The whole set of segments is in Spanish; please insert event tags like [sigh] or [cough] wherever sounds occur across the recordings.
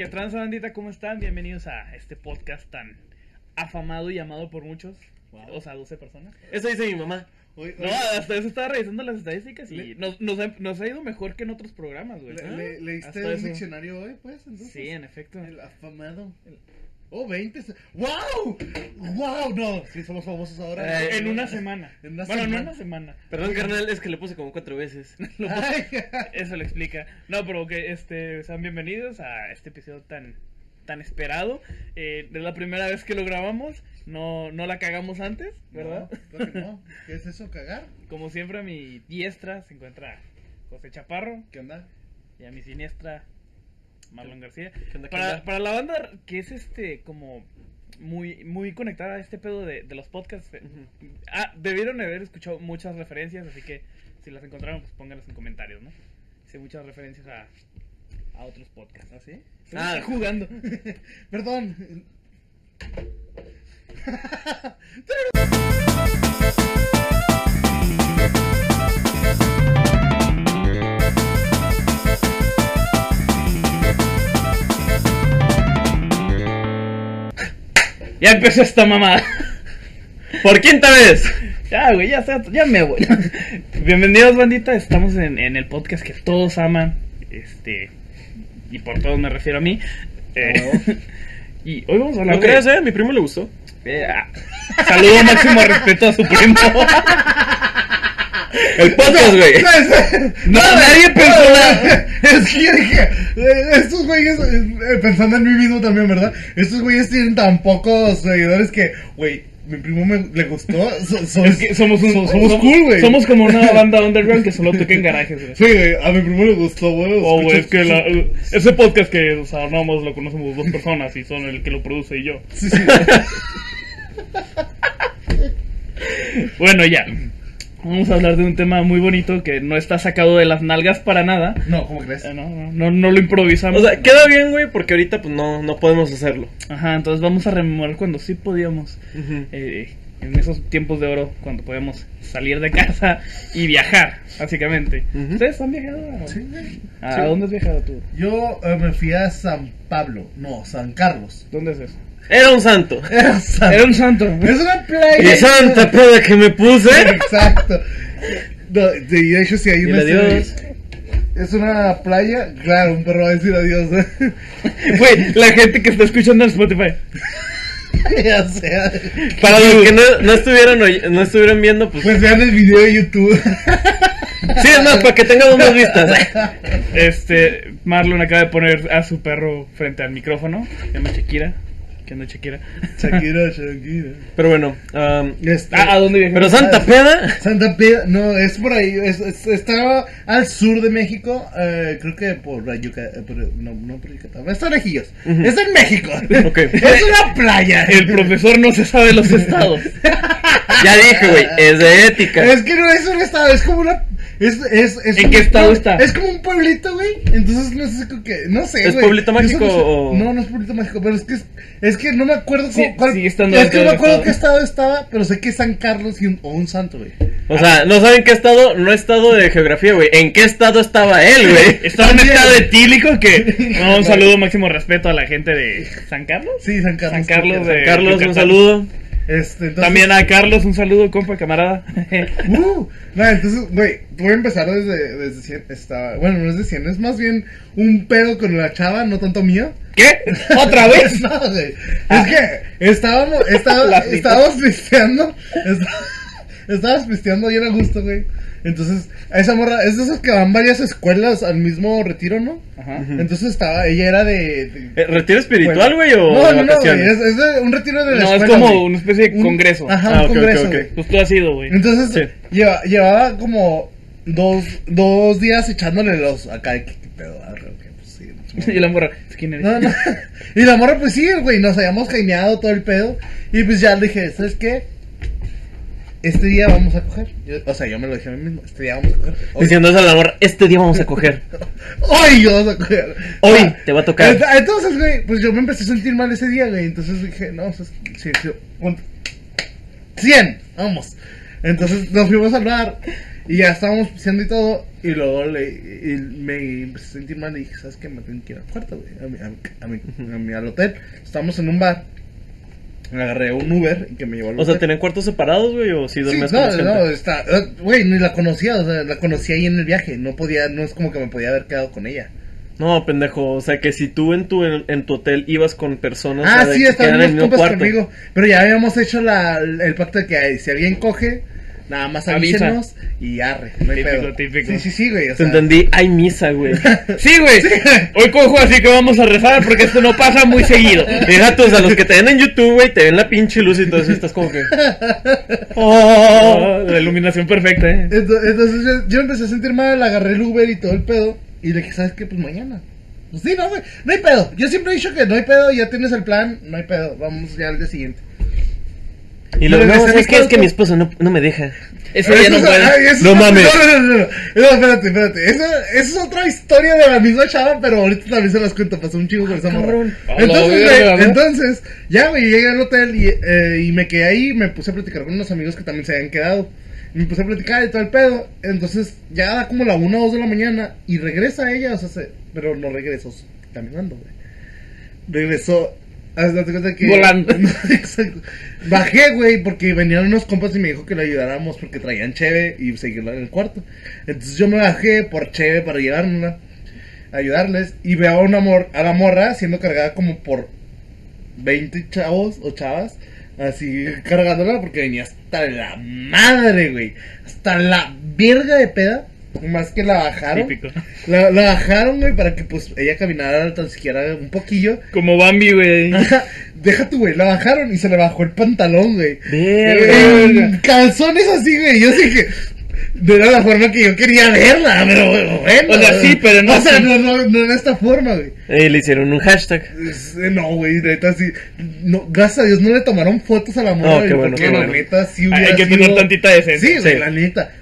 ¿Qué tranza bandita? ¿Cómo están? Bienvenidos a este podcast tan afamado y amado por muchos. O sea, 12 personas. Eso dice mi mamá. Oye, No, hasta eso estaba revisando las estadísticas y Le- nos, nos, ha, nos ha ido mejor que en otros programas, güey. le- Ah, le- ¿Leíste eso. diccionario hoy, pues? Entonces, Sí, en efecto. El afamado. Oh, 20. se- ¡Wow! ¡Wow! No, sí, somos famosos ahora. Eh, en una semana. En una bueno, no semana. en una semana. Perdón, carnal, es que le puse como cuatro veces. [laughs] Eso lo explica. No, pero que este, sean bienvenidos a este episodio tan tan esperado. Eh, es la primera vez que lo grabamos. No, no la cagamos antes, ¿verdad? No, que no. [laughs] ¿Qué es eso, cagar? Como siempre, a mi diestra se encuentra José Chaparro ¿Qué onda? y a mi siniestra Marlon García. ¿Qué onda, qué Para, para la banda que es este como muy muy conectada a este pedo de, de los podcasts, eh, ah, debieron haber escuchado muchas referencias, así que si las encontraron, pues pónganlas en comentarios, ¿no? Hice muchas referencias a, a otros podcasts, ¿así? Ah. Estoy jugando. [laughs] Perdón. [laughs] ya empezó esta mamá. ¡Por quinta vez! Ya, güey, ya, ya me voy. Bienvenidos, bandita. Estamos en, en el podcast que todos aman. Este. Y por todos me refiero a mí. Eh, y hoy vamos a hablar ¿No crees, eh? Mi primo le gustó. Eh, ah, saludo máximo respeto a su primo. El podcast, güey. No, nadie pensó nada. Es que yo dije, eh, estos güeyes, eh, pensando en mí mismo también, ¿verdad? Estos güeyes tienen tan pocos seguidores que, güey, mi primo me, le gustó. So- so- Es que somos, un, so- somos cool, güey. Somos como una [laughs] banda underground que solo toca en garajes, güey. Sí, güey, a mi primo le gustó, güey. Oh, güey, es que la- ese podcast que, o sea, lo conocemos dos personas y son el que lo produce y yo. Sí, sí. [laughs] Bueno, ya. Vamos a hablar de un tema muy bonito que no está sacado de las nalgas para nada. No, ¿cómo crees? Eh, No, no, no, no lo improvisamos. O sea, queda bien, güey, porque ahorita pues no, no podemos hacerlo. Ajá, entonces vamos a rememorar cuando sí podíamos. Eh, en esos tiempos de oro, cuando podíamos salir de casa y viajar, básicamente. ¿Ustedes han viajado? a- Sí. ¿A Sí. dónde has viajado tú? Yo eh, me fui a San Pablo, no, San Carlos. ¿Dónde es eso? [laughs] Era un santo. Era un santo. Es una Y playa. santa peda que me puse. Exacto. No, de hecho, sí, hay Y una. Es una playa, claro, un perro va a decir adiós. ¿eh? [laughs] Güey, la gente que está escuchando en Spotify. [laughs] ya sea. Para los que no, no estuvieron no estuvieron viendo, pues. Pues vean el video de YouTube. Sí, es más, para que tengan más vistas. Este, Marlon acaba de poner a su perro frente al micrófono. Se llama Shakira. ¿Qué onda, Shakira? Shakira, [laughs] Shakira. Pero bueno, um, Este, Ah, ¿a dónde viajaste? pero Santa Peda. Santa Peda, no, es por ahí, es, es- está al sur de México, eh, creo que por la Yuca- eh, no, no por Yucatán, está lejillos, Ujú. está en México, [laughs] es una playa, El profesor no se sabe los estados. [laughs] Ya dije, güey, es de ética. es que no es un estado, es como una, es, es, es ¿En un- qué estado está? Es como un pueblito, güey, entonces no sé, que, no sé, ¿Es güey. pueblito mágico solo sé- o- No, no es pueblito mágico, pero es que es, es que no me acuerdo Sí, cu- cuál, estando es que no me acuerdo estado. qué estado estaba, pero sé que es San Carlos y un, o un santo, güey. O sea, no saben qué estado, no estado de geografía, güey. ¿En qué estado estaba él, güey? [laughs] Estaba en un estado etílico que. No, [laughs] un saludo máximo respeto a la gente de San Carlos. Sí, San Carlos. San Carlos de- Carlos, un Yucatán. saludo. Este, entonces, También a Carlos, un saludo, compa, camarada. [laughs] Uh, no, entonces, güey, voy a empezar desde, desde 100. Estaba, bueno, no es de 100, es más bien un pedo con la chava, no tanto mío. ¿Qué? ¿Otra vez? [laughs] no, güey. Es que estábamos, neta. [laughs] estábamos Estábamos pisteando bien a gusto, güey. Entonces, esa morra, es de esos que van varias escuelas al mismo retiro, ¿no? Ajá. Entonces estaba, ella era de. de- Eh, ¿Retiro espiritual, güey, o no, no, no, güey, es, es de un retiro de la No, es escuela, como güey. una especie de Un- congreso. Ajá, Ah, un ok, ok, congreso, ok. güey. Pues tú has ido, güey. Entonces, Sí. lleva- llevaba como dos, dos días echándole los acá. ¿Qué, qué pedo? Pues, sí. [laughs] Y la morra, ¿quién eres? No, no. [laughs] Y la morra, pues sí, güey, nos habíamos jaineado todo el pedo. Y pues ya le dije, ¿sabes qué? Este día vamos a coger. Yo- o sea, yo me lo dije a mí mismo. Este día vamos a coger. Hoy, Diciendo eso al amor, este día vamos a coger. [laughs] hoy vamos a coger. Hoy Ah, te va a tocar. ent- Entonces, güey, pues yo me empecé a sentir mal ese día, güey. Entonces dije, no, pues, sí, sí, ¿cuánto? 100, vamos. Entonces nos fuimos al bar. Y ya estábamos pisteando y todo. Y luego le, y me empecé a sentir mal y dije, ¿sabes qué? Me tengo que ir al cuarto, güey. A mi, a, mi- a mi- a mi- al hotel. Estábamos en un bar. Me agarré un Uber y que me llevó al O sea. ¿tenían cuartos separados, güey? ¿O sí Sí, dormías no, con más gente? no, está, eh, güey, ni la conocía, o sea, la conocí ahí en el viaje, no podía, no es como que me podía haber quedado con ella. No, pendejo, o sea que si tú en tu, en, en tu hotel ibas con personas ah, sí, que estaban en el mismo cuarto. conmigo, pero ya habíamos hecho la, el pacto de que ay, si alguien coge, nada más Avisa. avísenos y arre, no hay Típico, pedo. típico. Sí, sí, sí, güey, o sea, entendí, hay misa, güey. [laughs] Sí, güey. Hoy cojo, así que vamos a rezar porque esto no pasa muy seguido. Fíjate, o sea, los que te ven en YouTube, güey, te ven la pinche luz y y estás como que... [laughs] Oh, la iluminación perfecta, eh. Ento- Entonces yo, yo empecé a sentir mal, agarré el Uber y todo el pedo. Y le dije, ¿sabes qué? Pues mañana. Pues sí, no, güey. No hay pedo. Yo siempre he dicho que no hay pedo, ya tienes el plan, no hay pedo. Vamos ya al día siguiente. Y Pero no, ¿sabes qué? Es que mi esposo no, no me deja. Eso ya no es- puede. ay, eso No es- mames. No, no, no, no. No, espérate, espérate. Esa, esa es otra historia de la misma chava, pero ahorita también se las cuento. Pasó un chico con esa morra. cabrón. A la Entonces, verga, güey, ¿no? entonces, ya, güey, llegué al hotel y, eh, y me quedé ahí. Me puse a platicar con unos amigos que también se habían quedado. Me puse a platicar y todo el pedo. Entonces, ya da como la 1 o 2 de la mañana. Y regresa ella, o sea, se- pero no regresó caminando, güey. Regresó. Cuenta que. Volando. [laughs] Exacto. Bajé, güey, porque venían unos compas y me dijo que le ayudáramos porque traían cheve y seguirla en el cuarto. Entonces yo me bajé por cheve para llevármela, ayudarles. Y veo a, una mor a la morra siendo cargada como por 20 chavos o chavas. Así cargándola porque venía hasta la madre, güey. Hasta la verga de peda. Más que la bajaron. Típico. La, la bajaron, güey, para que pues ella caminara tan siquiera un poquillo. Como Bambi, güey. Deja tu, güey, la bajaron y se le bajó el pantalón, güey. Calzones así, güey. Yo dije, no era la forma que yo quería verla, pero bueno. O sea, sí, pero no O sea, no, no, no en esta forma, güey. Y le hicieron un hashtag. Eh, No, güey, neta, sí. No, gracias a Dios no le tomaron fotos a la morra, Oh, güey, qué bueno, porque qué la bueno. neta sí Hay hubiera que sido- tener tantita decencia. Sí, güey, Sí. la neta.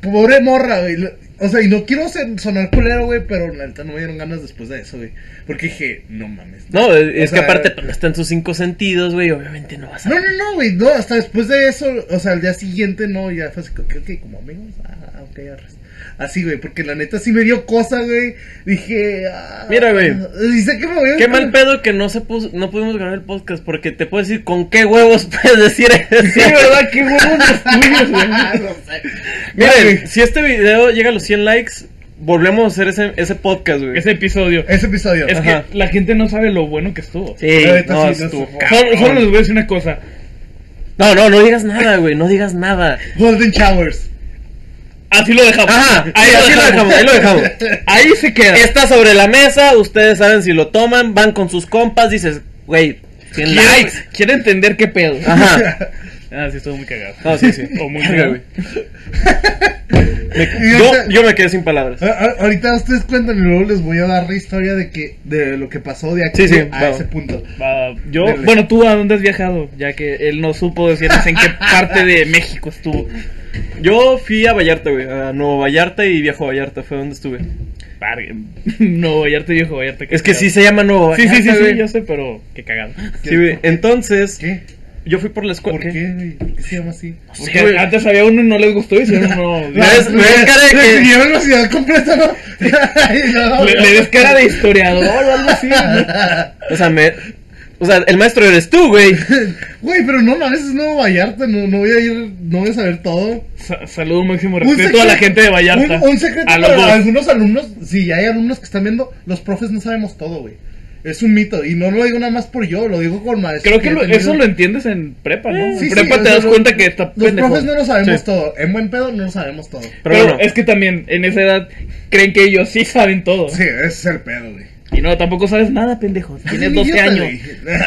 Pobre morra, güey. O sea, y no quiero ser- sonar culero, güey, pero la neta no me dieron ganas después de eso, güey. Porque dije, no mames. No, es, es O que sea, aparte pues, no está en sus cinco sentidos, güey. Obviamente no vas a. No, no, no, güey, no, hasta después de eso, o sea, al día siguiente, no, ya fue así, ok, como amigos, ah, ok, arres. Así, güey, porque la neta sí me dio cosa, güey, dije, ah, Mira, güey. Sé que me voy a... Qué mal pedo que no se puso, no pudimos grabar el podcast porque te puedo decir con qué huevos [laughs] puedes decir eso. Sí, ¿verdad? Qué huevos los tuyos, güey. [laughs] Ah, no sé. Miren, Güey, si este video llega a los 100 likes, volvemos a hacer ese, ese podcast, güey. Ese episodio. Ese episodio. Es Ajá. que la gente no sabe lo bueno que estuvo. Sí, no, sí, no estuvo estuvo- cabrón. Solo, solo les voy a decir una cosa. No, no, no digas nada, güey, no digas nada. Golden Showers. Así lo dejamos. Ajá, ahí, sí, así lo dejamos, ahí lo dejamos. [laughs] Ahí se queda. Está sobre la mesa, ustedes saben si lo toman, van con sus compas, dices, güey, 100 Quiere, likes. quiere entender qué pedo. Ajá. [laughs] Ah, sí, estuvo muy cagado. No, sí, sí. O muy cagado. güey. Me- yo, yo me quedé sin palabras. A- a- Ahorita ustedes cuentan y luego les voy a dar la historia de que de lo que pasó de aquí Sí, sí, a va. ese punto. Va, yo, Dale. bueno, tú a dónde has viajado, ya que él no supo decirnos en qué parte de México estuvo. Yo fui a Vallarta, güey, a Nuevo Vallarta y Viejo Vallarta, fue donde estuve. [laughs] Nuevo Vallarta, viejo Vallarta. Es que cagado. sí se llama Nuevo Sí, Vallarta. sí, sí, sí, güey. yo sé, pero qué cagado. Sí, güey. Entonces, ¿Qué? yo fui por la escuela. ¿Por qué, qué se llama así? Porque antes había uno y no les gustó y hicieron uno. Me [laughs] des- me des cara de Le que- siguieron la [laughs] ciudad completa, ¿no? Y no, Le, le des cara de historiador o algo así. ¿no? O sea, me. O sea, el maestro eres tú, güey. [laughs] Güey, pero no mames, es Nuevo Vallarta, no, no voy a ir, no voy a saber todo. Sa- saludo máximo respeto a la gente de Vallarta. Un, un secreto a para dos. algunos alumnos, si hay alumnos que están viendo, los profes no sabemos todo, güey. Es un mito, y no lo digo nada más por yo, lo digo con maestros. Creo que lo- eso lo entiendes en prepa, ¿no? Sí, en sí, prepa te das cuenta que está Los pendejo. profes no lo sabemos Sí. todo, en buen pedo no lo sabemos todo. Pero Pero bueno. es que también en esa edad creen que ellos sí saben todo. Sí, ese es el pedo, güey. Y no, tampoco sabes nada, pendejo. [laughs] Tienes un 12 idiota, años.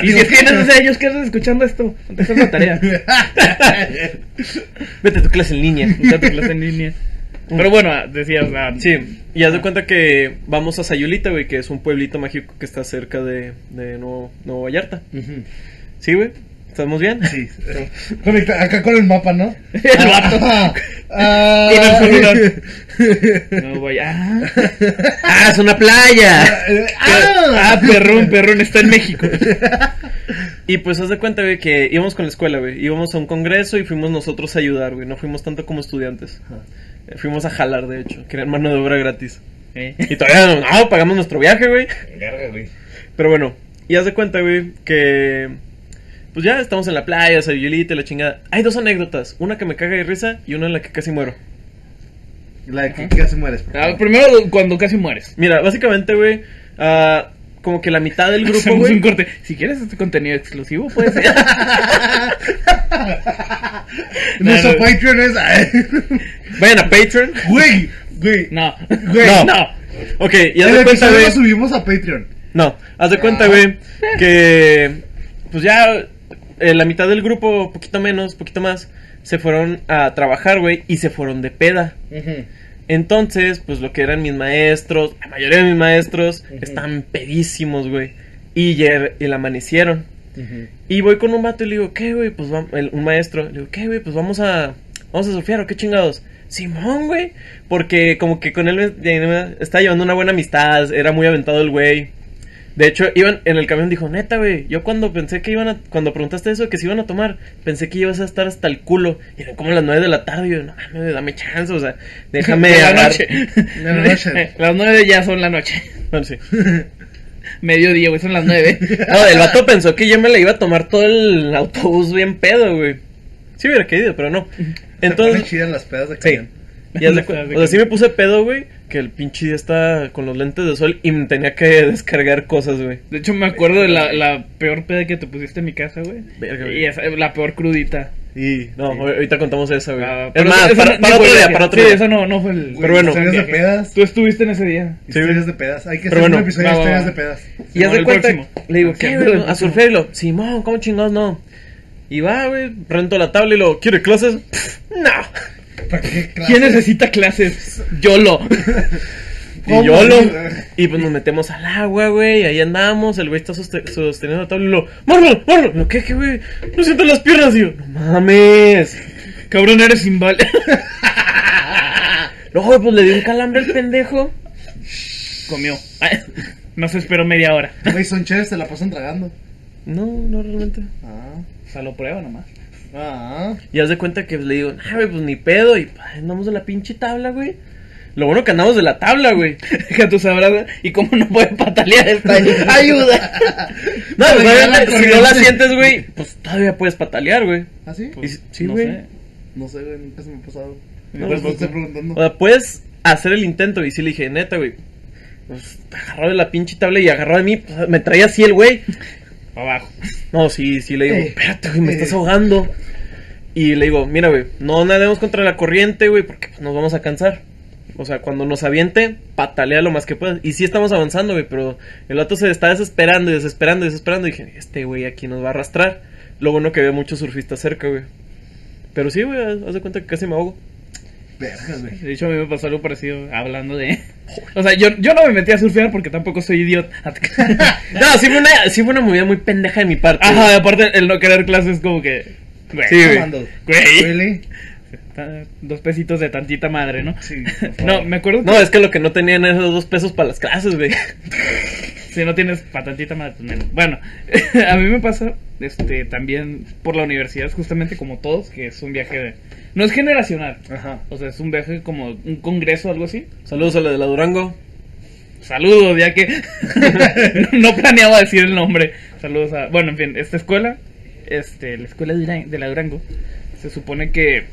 Y si tienes 12 años, ¿qué haces escuchando esto? Haces la tarea. [laughs] Vete a tu clase en línea. Busca tu clase en línea. [laughs] Pero bueno, decías, ah, Sí, y haz de cuenta que vamos a Sayulita, güey, que es un pueblito mágico que está cerca de, de Nuevo, Nuevo Vallarta. Ujú. ¿Sí, güey? ¿Estamos bien? Sí, conecta acá con el mapa, ¿no? El vato. Ah, Con el ah, celular. no voy a... ¡Ah, es una playa! ah, Ah, perrón, perrón, está en México. Y pues haz de cuenta, güey, que íbamos con la escuela, güey. Íbamos a un congreso y fuimos nosotros a ayudar, güey. No fuimos tanto como estudiantes. Fuimos a jalar, de hecho. Querían mano de obra gratis. Eh. Y todavía no, no, pagamos nuestro viaje, güey. Güey. Pero bueno, y haz de cuenta, güey, que. Pues ya estamos en la playa, Sayulita y la chingada. Hay dos anécdotas: una que me caga de risa y una en la que casi muero. La de que casi mueres. por Ah, favor. primero cuando casi mueres. Mira, básicamente, güey, ah, como que la mitad del grupo, Hacemos un güey. corte. Si quieres este contenido exclusivo, puede ser. [laughs] Nuestro No, no. Patreon es. [laughs] Vayan a Patreon. Güey, güey. No. Güey, No. No. Ok, y haz El de cuenta, episodio güey. lo subimos a Patreon. No, haz de cuenta, Ah. güey, que pues ya eh, la mitad del grupo, poquito menos, poquito más, se fueron a trabajar, güey, y se fueron de peda. Entonces, pues lo que eran mis maestros, la mayoría de mis maestros, están pedísimos, güey. Y, y la amanecieron. Y voy con un vato y le digo, ¿qué, güey? Pues un maestro, le digo, ¿qué, güey? Pues vamos a, vamos a surfear, ¿o qué chingados? Simón, güey. Porque como que con él me, me estaba llevando una buena amistad, era muy aventado el güey. De hecho, iban en el camión dijo, neta, güey, yo cuando pensé que iban a, cuando preguntaste eso, que se iban a tomar, pensé que ibas a estar hasta el culo. Y eran como las nueve de la tarde, y yo, no mames, dame chance, o sea, déjame [laughs] De la noche. De la noche. [laughs] Las nueve ya son la noche. Bueno, sí. [laughs] Mediodía, güey, son las nueve. No, el vato pensó que yo me la iba a tomar todo el autobús bien pedo, güey. Sí hubiera querido, pero no. Entonces. Entonces, chidas las pedas de sí. o sea, sí me puse pedo, güey, que el pinche día está con los lentes de sol y me tenía que descargar cosas, güey. De hecho, me acuerdo de la, la peor peda que te pusiste en mi casa, güey. Y esa, la peor crudita. Y no, ahorita contamos esa, güey. Ah, es más, para, no- para otro día, para otro Sí, día. eso no, no fue el. Pero bueno. Historias de pedas. Tú estuviste en ese día. Historias de pedas. Hay que hacer bueno, un episodio de historias de pedas. Y haz de cuenta, próximo. le digo, ¿qué, güey? A surfearlo. Simón, ¿cómo chingados no? Y va, güey, rento la tabla y lo, ¿quiere clases? Pff, [laughs] no. ¿Para qué clase? ¿Quién necesita clases? YOLO. Y ¿Cómo? yo lo. [laughs] [laughs] Y pues nos metemos al agua, güey. Ahí andamos. El güey está soste- sosteniendo la tabla y lo. ¡Márlo! ¿Lo qué, qué, güey? No siento las piernas. Yo, no mames. Cabrón, eres inválido. [laughs] No, güey, pues le dio un calambre al pendejo. Comió. No se esperó media hora. Güey, son chéveres, se la pasan tragando. No, no realmente. Ah. O sea, lo prueba nomás. Ah. Y haz de cuenta que le digo, ah, güey, pues ni pedo. Y pa, andamos de la pinche tabla, güey. Lo bueno que andamos de la tabla, güey. [laughs] Que tú sabrás. ¿Y cómo no puede patalear esta [laughs] ayuda? [laughs] No, pues obviamente, si no la sientes, güey, pues todavía puedes patalear, güey. ¿Ah, sí? Y- sí, no güey. sé. No sé, güey, nunca se me ha pasado. No, te estoy preguntando. O sea, puedes hacer el intento. Y sí le dije, neta, güey. Pues agarró de la pinche tabla y agarró de mí. pues, me traía así el güey. Abajo. No, sí, sí le digo, Eh, espérate, güey, me eh. estás ahogando. Y le digo, mira, güey, no nademos contra la corriente, güey, porque pues, nos vamos a cansar. O sea, cuando nos aviente, patalea lo más que puedas. Y sí estamos avanzando, güey, pero el vato se está desesperando y desesperando y desesperando. Y dije, este güey aquí nos va a arrastrar. Lo bueno que había muchos surfistas cerca, güey. Pero sí, güey, haz de cuenta que casi me ahogo. Vergas, güey. De hecho, a mí me pasó algo parecido hablando de. [laughs] O sea, yo, yo no me metí a surfear porque tampoco soy idiota. [laughs] No, sí fue una, sí fue una movida muy pendeja de mi parte. Ajá, güey. aparte, el no querer clases, como que. Güey, Sí, güey. Güey. Dos pesitos de tantita madre, ¿no? Sí. [laughs] No, me acuerdo. No, es que lo que no tenían eran esos dos pesos para las clases, güey. Si no tienes patantita madre, pues menos. Bueno, [laughs] a mí me pasa este también por la universidad, justamente como todos, que es un viaje de. No es generacional. Ajá. O sea, es un viaje como un congreso o algo así. Saludos a la de la Durango. Saludos, ya que [laughs] no planeaba decir el nombre. Saludos a. Bueno, en fin, esta escuela, este, la escuela de la Durango, se supone que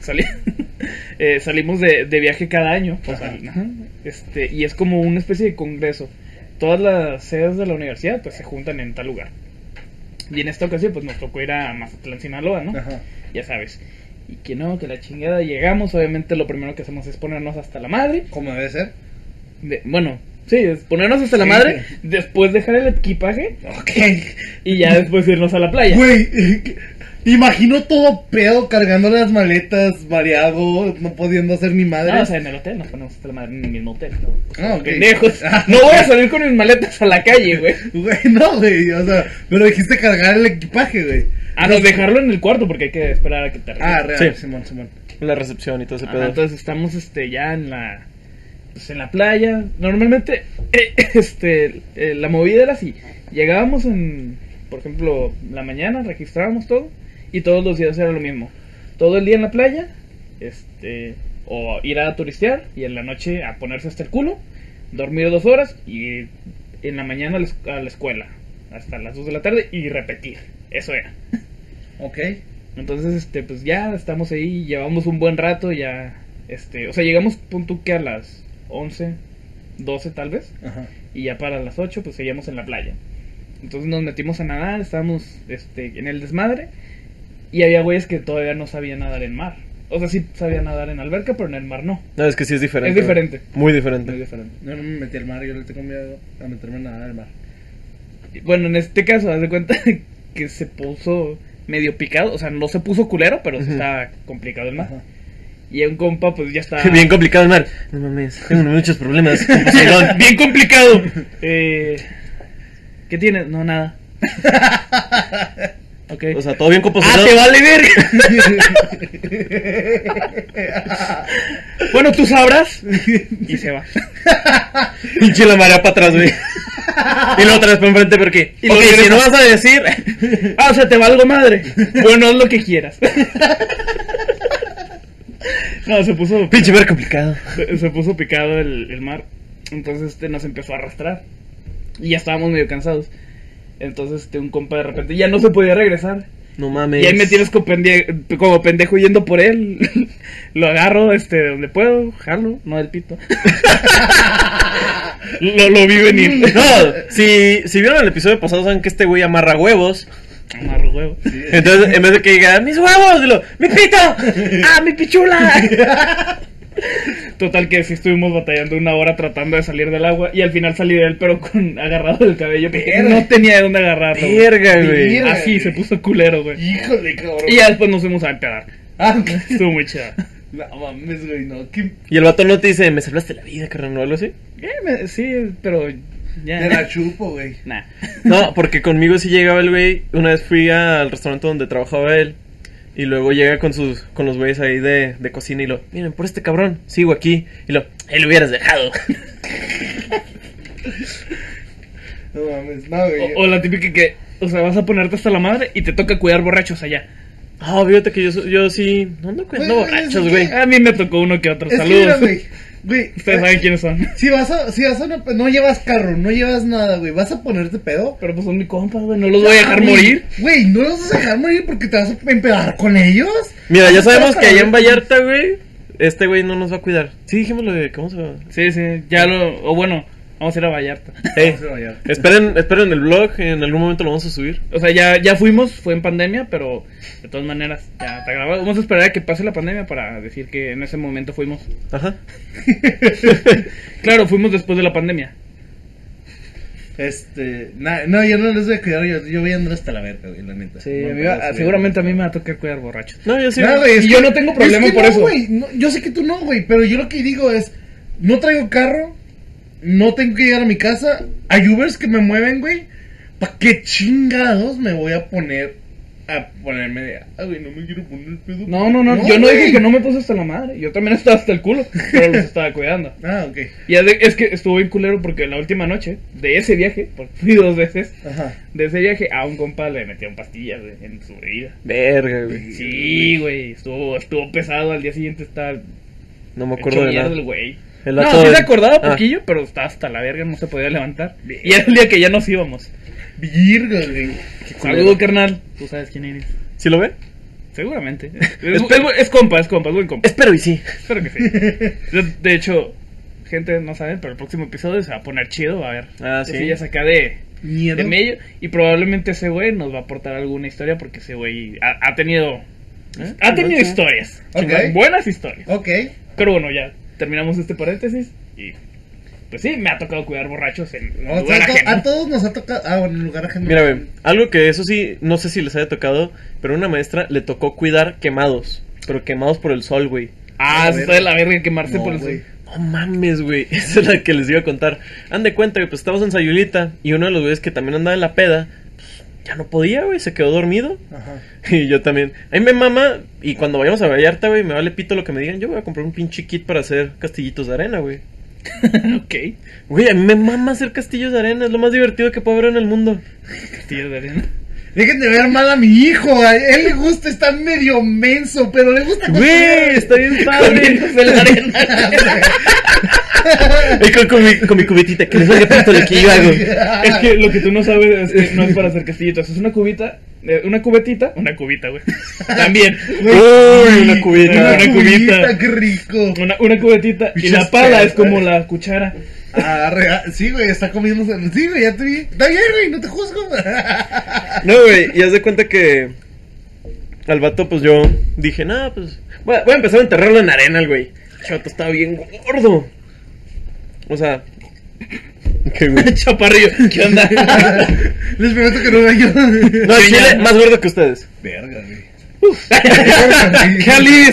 sali- [laughs] eh, salimos de, de viaje cada año. o sea, Ajá. ajá, este, y es como una especie de congreso. Todas las sedes de la universidad pues se juntan en tal lugar. Y en esta ocasión pues nos tocó ir a Mazatlán, Sinaloa, ¿no? Ajá. Ya sabes. Y que no, que la chingada llegamos, obviamente lo primero que hacemos es ponernos hasta la madre. ¿Cómo debe ser? De- bueno, sí, es ponernos hasta la madre, después dejar el equipaje Ok. y ya después irnos a la playa. Güey, imagino todo pedo cargando las maletas, variado, no pudiendo hacer ni madre. No, o sea, en el hotel nos ponemos la madre en el mismo hotel. No, Ah. Pendejos. No voy a salir con mis maletas a la calle, güey. Güey, no, güey, o sea, pero dijiste cargar el equipaje, güey. A no dejarlo en el cuarto porque hay que esperar a que te Ah, real, Sí. Simón, Simón. La recepción y todo ese Ajá, pedo. entonces estamos este ya en la pues en la playa. Normalmente eh, [laughs] este eh, la movida era así. Llegábamos en por ejemplo, la mañana registrábamos todo y todos los días era lo mismo. Todo el día en la playa, este O ir a turistear y en la noche a ponerse hasta el culo, dormir dos horas y en la mañana a la escuela hasta las 2 de la tarde y repetir. Eso era. Ok. Entonces, este, pues ya estamos ahí, llevamos un buen rato, ya, este, o sea, llegamos punto que a las 11, 12 tal vez, Ajá. y ya para las 8 pues seguíamos en la playa. Entonces nos metimos a nadar, estábamos, este, en el desmadre, y había güeyes que todavía no sabían nadar en mar. O sea, sí sabían nadar en alberca, pero en el mar no. No, es que sí es diferente. Es diferente. Muy diferente. Muy diferente. Yo no me metí al mar, yo le tengo miedo a meterme a nadar al mar. Bueno, en este caso, haz de cuenta [laughs] que se puso medio picado, o sea, no se puso culero, pero sí estaba complicado el mar. Ajá. Y un compa, pues ya estaba... [laughs] Bien complicado el mar. No mames, tengo muchos problemas. [laughs] Bien complicado. Eh, ¿Qué tienes? No, nada. O sea, todo bien con ah, te vale verga. bueno, tú sabrás. Y se va. Pinche la marea para atrás, güey. Y luego otra vez para enfrente, ¿por qué? Y si no vas a decir. Ah, o sea, te valgo madre. Bueno, haz lo que quieras. No, se puso. Pinche mar complicado. Se, se puso picado el, el mar. Entonces este, nos empezó a arrastrar. Y ya estábamos medio cansados. Entonces este, un compa de repente ya no se podía regresar. No mames. Y ahí me tienes como, pende- como pendejo yendo por él. [laughs] lo agarro este, de donde puedo, jalo, no del pito. [laughs] lo, lo vi venir. [laughs] No, si, si vieron el episodio pasado, saben que este güey amarra huevos. Amarro huevo. Entonces, en vez de que diga, mis huevos, mi pito. ¡Ah, mi pichula! Total que sí estuvimos batallando una hora tratando de salir del agua y al final salí de él pero con [laughs] agarrado del cabello porque Verga. no tenía de dónde agarrarlo. güey. Verga, güey. Verga. Así se puso culero, güey. Híjole, cabrón. Y ya después nos fuimos a empedar. Ah. [laughs] Estuvo muy chida. [laughs] No mames, güey, no. ¿Qué? Y el vato no te dice, me salvaste la vida, carnal, o algo así. Eh, me- sí, pero ya. Te la chupo, güey. Nah. No, porque conmigo sí llegaba el güey. Una vez fui al restaurante donde trabajaba él. Y luego llega con sus con los güeyes ahí de, de cocina y lo, miren, por este cabrón, sigo aquí. Y lo, ahí lo hubieras dejado. [laughs] No mames, no, güey. O, o la típica que, o sea, vas a ponerte hasta la madre y te toca cuidar borrachos allá. Ah, fíjate que yo, yo sí. No ando cuidando Güey, borrachos, güey. que- A mí me tocó uno que otro. Es que Saludos. güey. Güey, Ustedes eh, saben quiénes son. [laughs] Si vas a, si vas a una, no llevas carro, no llevas nada, güey, vas a ponerte pedo. Pero pues son mi compas, güey. No los voy a dejar güey. morir. Güey, no los vas a dejar morir porque te vas a empedar con ellos. Mira, ya sabemos que allá en. Vallarta, güey, este güey no nos va a cuidar. Sí, dijimos lo de, ¿cómo se va? Sí, sí. Ya lo. O bueno, vamos a ir a Vallarta. Vamos a Vallarta. esperen, esperen el blog, en algún momento lo vamos a subir. O sea, ya, ya fuimos, fue en pandemia, pero de todas maneras, ya está grabado. Vamos a esperar a que pase la pandemia para decir que en ese momento fuimos. Ajá. [laughs] Claro, fuimos después de la pandemia. Este, na- no, yo no les voy a cuidar, yo, yo voy a andar hasta la verga, güey, la neta. Sí, No, a mí pero va- sí, seguramente a mí me va a tocar cuidar borrachos. No, yo sí. No, güey, es Y que- yo no tengo problema es que por no, eso. güey, no, yo sé que tú no, güey, pero yo lo que digo es, no traigo carro, no tengo que llegar a mi casa, hay Ubers que me mueven, güey, ¿pa' qué chingados me voy a poner a ponerme de, ah, güey, no me quiero poner pedo? No, no, no, yo no dije que no me puse hasta la madre. Yo también estaba hasta el culo, pero los [laughs] estaba cuidando. Ah, ok, Y es, de- es que estuvo bien culero porque la última noche de ese viaje, porque [laughs] fui dos veces, ajá. de ese viaje a un compa le metieron pastillas güey, en su bebida. Verga, güey. Sí, güey, estuvo, estuvo pesado. Al día siguiente estaba No me hecho acuerdo de nada. el güey. El No, sí de- se acordaba Ah. poquillo, pero estaba hasta la verga, no se podía levantar. Y era el día que ya nos íbamos. Virga, güey. Saludo, carnal. Tú sabes quién eres. ¿Sí lo ve? Seguramente. [laughs] Es, es- es compa, es compa, es buen compa. Espero y sí. Espero que sí. [laughs] De, hecho, gente no saben, pero el próximo episodio se va a poner chido. Va a haber Ah, sí. cosillas acá de, Miedo. de medio. Y probablemente ese güey nos va a aportar alguna historia porque ese güey ha, ha tenido. ¿Eh? Ha tenido historias. Buenas historias. Ok, Pero bueno, ya terminamos este paréntesis. Y pues sí, me ha tocado cuidar borrachos en un o sea, lugar ajeno. a todos nos ha tocado, ah, bueno, en lugar ajeno. Mira, güey, algo que eso sí, no sé si les haya tocado, pero a una maestra le tocó cuidar quemados. Pero quemados por el sol, güey. Ah, A se ver. está de la verga quemarse No, por el güey. sol. No mames, güey. [laughs] Esa es la que les iba a contar. Han de cuenta que pues estábamos en Sayulita y uno de los güeyes que también andaba en la peda, ya no podía, güey, se quedó dormido. Ajá. [laughs] Y yo también. A mí me mama, y cuando vayamos a Vallarta, güey, me vale pito lo que me digan. Yo voy a comprar un pinche kit para hacer castillitos de arena, güey. [laughs] ok. Güey, a mí me mama hacer castillos de arena, es lo más divertido que puedo haber en el mundo. Castillo de arena. Dejen de ver mal a mi hijo. A él le gusta, está medio menso, pero le gusta. Güey, está bien [laughs] padre. [laughs] Con, con mi, con mi cubetita, que les valga pito lo que yo hago. Es que lo que tú no sabes es que no es para hacer castillitos, es una cubita, eh, una cubetita, una cubita, güey. [laughs] También. Uy, una cubita. Una, Una cubita, cubita. qué rico. Una, una cubetita y la pala es como la cuchara. Ah, rea- sí, güey, está comiendo. Sí, güey, ya te vi. Está bien, güey, no te juzgo. [laughs] No, güey, y haz de cuenta que al vato, pues yo dije, no, pues voy a, voy a empezar a enterrarlo en arena, el güey. Chato estaba bien gordo. O sea, [laughs] ¿qué? [laughs] Chaparrillo, ¿qué onda? [laughs] Les prometo que no veo yo. No, chile, más gordo que ustedes. Verga, güey. qué alivio,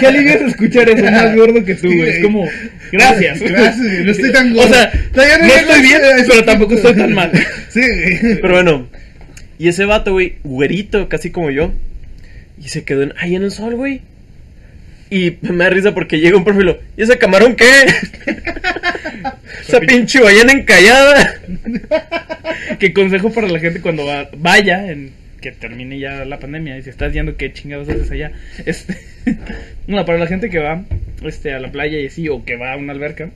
qué alivio es escuchar eso más gordo que tú, güey. Es como, gracias. Gracias, no estoy tan O gordo. sea, Todavía no estoy bien, pero tampoco estoy tan mal. Sí, güey. Pero bueno, y ese vato, güey, güerito, casi como yo. Y se quedó en- ahí en el sol, güey. Y me da risa porque llega un perfilo. ¿Y ese camarón qué? [laughs] Esa pinche ballena encallada. [laughs] ¿Qué consejo para la gente cuando va- vaya, en que termine ya la pandemia, y si estás yendo, ¿qué chingados haces allá? Este, [laughs] no, para la gente que va este, a la playa y así, o que va a una alberca,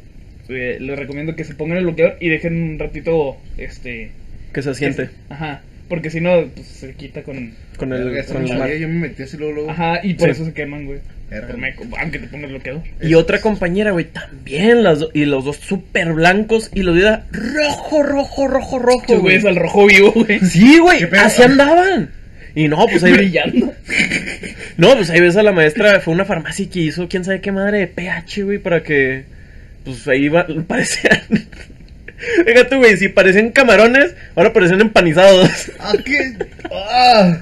eh, les recomiendo que se pongan el bloqueador y dejen un ratito, este... Que se siente Ajá, porque si no, pues se quita con... con el, con el mar. sabía, Yo me metí así luego, luego. Ajá, y por Sí. eso se queman, güey. Verga. Por meco, aunque te pongas bloqueador. Y otra compañera, güey, también. Las do- y los dos súper blancos. Y los era rojo, rojo, rojo, rojo. Güey. güeyes al rojo vivo, güey. Sí, güey, ¿Qué pedo? así andaban. Y no, pues ahí Brillando. No, pues ahí ves a la maestra, fue una farmacia que hizo quién sabe qué madre de pH, güey, para que pues ahí va, [laughs] parecían Fíjate, güey, si parecían camarones, ahora parecían empanizados. Ah, qué. Ah.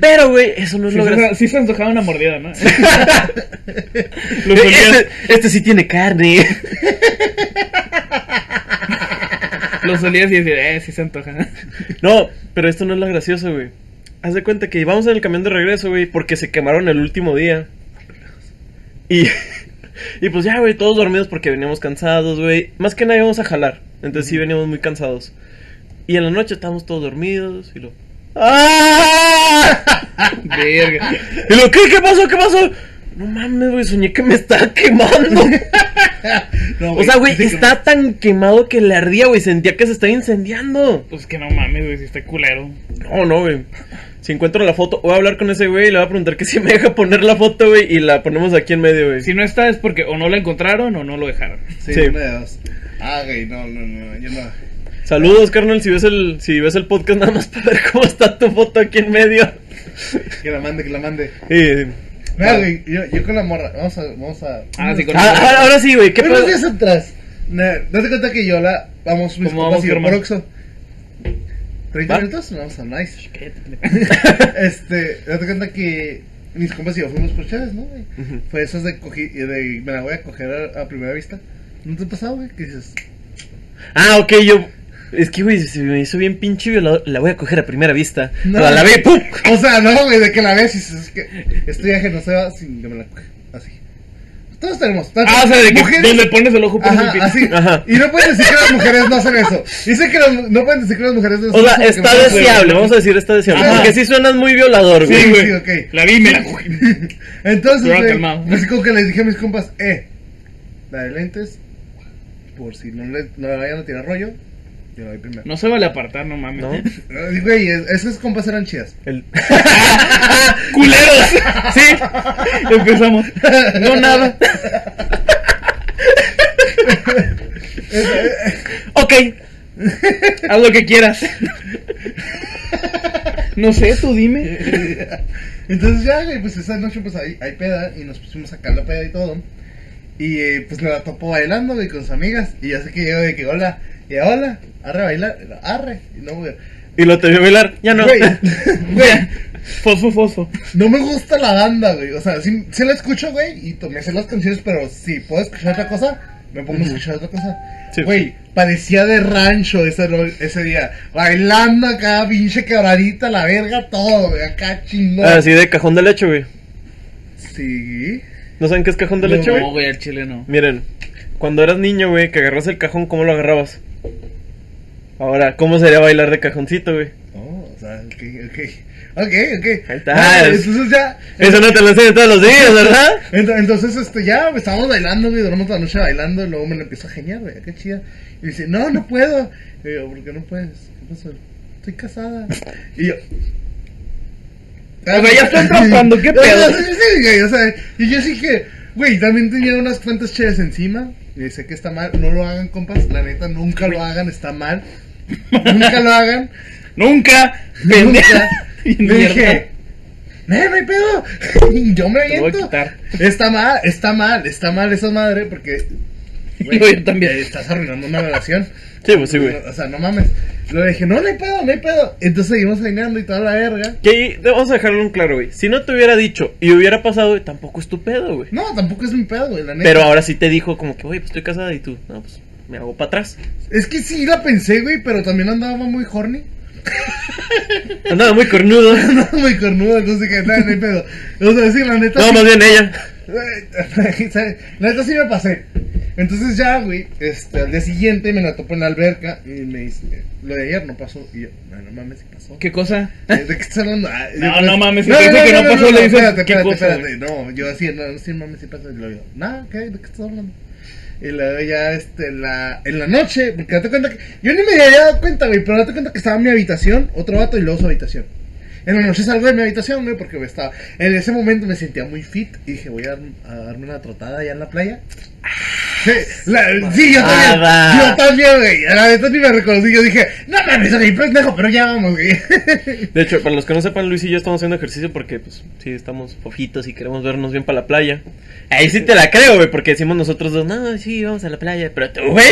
Pero, güey, eso no es Sí, lo gracioso. sí se antojaba una mordida, ¿no? [laughs] Este, este sí tiene carne. [laughs] los olías y decías, eh, sí se antoja. No, pero esto no es lo gracioso, güey. Haz de cuenta que íbamos en el camión de regreso, güey, porque se quemaron el último día. Y, [laughs] y pues ya, güey, todos dormidos porque veníamos cansados, güey. Más que nada íbamos a jalar. Entonces sí veníamos muy cansados. Y en la noche estábamos todos dormidos y lo... ¡Ah! [laughs] Verga. Y lo, ¿qué? ¿Qué pasó? ¿Qué pasó? No mames, güey, soñé que me estaba quemando. [laughs] No, O sea, güey, sí que- está tan quemado que le ardía, güey. Sentía que se estaba incendiando. Pues que no mames, güey, si está culero. No, no, güey. Si encuentro la foto, voy a hablar con ese güey y le voy a preguntar que si me deja poner la foto, güey, y la ponemos aquí en medio, güey. Si no está es porque o no la encontraron o no lo dejaron. Sí, Sí. una de dos. Ah, güey, no, no, no, yo no. Saludos, carnal, si ves el si ves el podcast [laughs] nada más para ver cómo está tu foto aquí en medio. Que la mande, que la mande. Y- Mira, güey, yo, yo con la morra, vamos a, vamos a. Ah, sí, con- Ah, ahora, ahora sí, güey, ¿qué Unos días atrás, date cuenta que yo la, vamos mis ¿Cómo compas vamos, y yo por Oxxo. 30 ¿Va? minutos, vamos a nice. [laughs] Este, date cuenta que mis compas y yo fuimos por chaves, ¿no, güey? Fue esos de, cogí, de me la voy a coger a, a primera vista. ¿No te ha pasado, güey? Que dices, Ah, ok, yo. Es que, güey, se me hizo bien pinche violador. La voy a coger a primera vista. No. La lavé, ¡pum! o sea, no, güey, de que la ves y dices, es que este viaje no se va sin que me la coge. Así. Todos tenemos. tanto- Ah, o sea, de que mujeres- donde pones el ojo pones el Ajá, pito. así. Ajá. Y no pueden decir que las mujeres no hacen eso. [laughs] Dice que no pueden decir que las mujeres no hacen O sea, eso. está deseable, vamos a decir está deseable. Ajá. Porque sí suenas muy violador, güey. Sí, güey. sí, ok. La vi y me la cogí. [laughs] Entonces, güey, calmado. así como que les dije a mis compas, eh, la de lentes, por si no le, no le vayan a tirar rollo, yo la doy primero. No se vale apartar, no mames. ¿No? Eh, Güey, es- esas compas eran chidas. El- [laughs] ¡Culeros! [laughs] Sí. Empezamos. No, nada. [laughs] ok. Haz lo que quieras. No sé, tú dime. Entonces ya, güey, pues esa noche pues hay, hay peda y nos pusimos a sacar la peda y todo. Y eh, pues me la topo bailando, güey, con sus amigas. Y ya sé que llego de que hola, y hola, arre a bailar, arre. Y no, güey. Y lo te vio bailar. Ya no. Güey, [laughs] güey, Fosfo, fosfo. no me gusta la banda, güey. O sea, sí, sí la escucho, güey, y me sé las canciones, pero si puedo escuchar otra cosa, me pongo a escuchar otra cosa. Sí. Güey, parecía de rancho ese, ese día. Bailando acá, pinche quebradita, la verga, todo, güey, acá chingón. Así de cajón de leche, güey. Sí. ¿No saben qué es cajón de No, leche, güey? No, güey, al chile no. Miren, cuando eras niño, güey, que agarras el cajón, ¿cómo lo agarrabas? Ahora, ¿cómo sería bailar de cajoncito, güey? Oh, o ah, ok, ok. Ok, ok. Ahí está. Ah, entonces ya. Eso no te lo enseño todos los días, ¿verdad? [laughs] Ent- Entonces, este, ya estábamos bailando, güey, duramos la noche bailando, y luego me lo empiezo a geniar, güey, qué chida. Y dice, no, no puedo. Y yo, ¿por qué no puedes? ¿Qué pasó? Estoy casada. [laughs] Y yo. O sea, ya [laughs] están tratando, ¿qué pedo? Sí, sí, güey, o sea, y yo sí que, güey, también tenía unas cuantas cheves encima. Y sé que está mal, no lo hagan, compas, la neta, nunca lo hagan, está mal. Nunca lo hagan. [laughs] Nunca. [laughs] Nunca. Y [laughs] Le dije, no, no hay pedo. Yo me Te voy a aviento. quitar. Está mal, está mal, está mal esa madre porque. güey, Yo también. eh, Estás arruinando una relación. Sí, pues sí, güey. O sea, no mames. Le dije, no, no hay pedo, no hay pedo. Entonces seguimos cenando y toda la verga. Que vamos a dejarlo en claro, güey. Si no te hubiera dicho y hubiera pasado, güey, tampoco es tu pedo, güey. No, tampoco es mi pedo, güey, la neta. Pero ahora sí te dijo como que, oye, pues estoy casada y tú, no, pues me hago para atrás. Es que sí la pensé, güey, pero también andaba muy horny. [laughs] Andaba muy cornudo. [laughs] Andaba muy cornudo, entonces no, no hay pedo. O sea, sí, la neta. No, sí- más bien ella. [laughs] La neta sí me pasé. Entonces ya, güey, este, al día siguiente me la topo en la alberca y me dice, lo de ayer no pasó. Y yo, no, no mames, sí pasó. ¿Qué cosa? ¿De qué estás hablando? Ah, No, yo, no mames, si te dice que no pasó, le dices, espérate, ¿qué espérate, cosa, espérate. No, yo así, no, sí, mames, sí pasó. Y luego yo, nada, ¿qué? ¿De qué estás hablando? Y luego ya, este, en la, en la noche, porque date cuenta que, yo ni me había dado cuenta, güey, pero date cuenta que estaba en mi habitación, otro vato y luego su habitación. En la noche salgo de mi habitación, güey, porque estaba, en ese momento me sentía muy fit y dije, voy a, dar- a darme una trotada allá en la playa. Sí, la- sí, yo también, yo también, güey, la neta ni me reconocí, yo dije, no mames, güey, pendejo, pero ya vamos, güey. [laughs] De hecho, para los que no sepan, Luis y yo estamos haciendo ejercicio porque, pues, sí, estamos fofitos y queremos vernos bien para la playa. Ahí sí te la creo, güey, porque decimos nosotros dos, no, sí, vamos a la playa, pero tú, güey.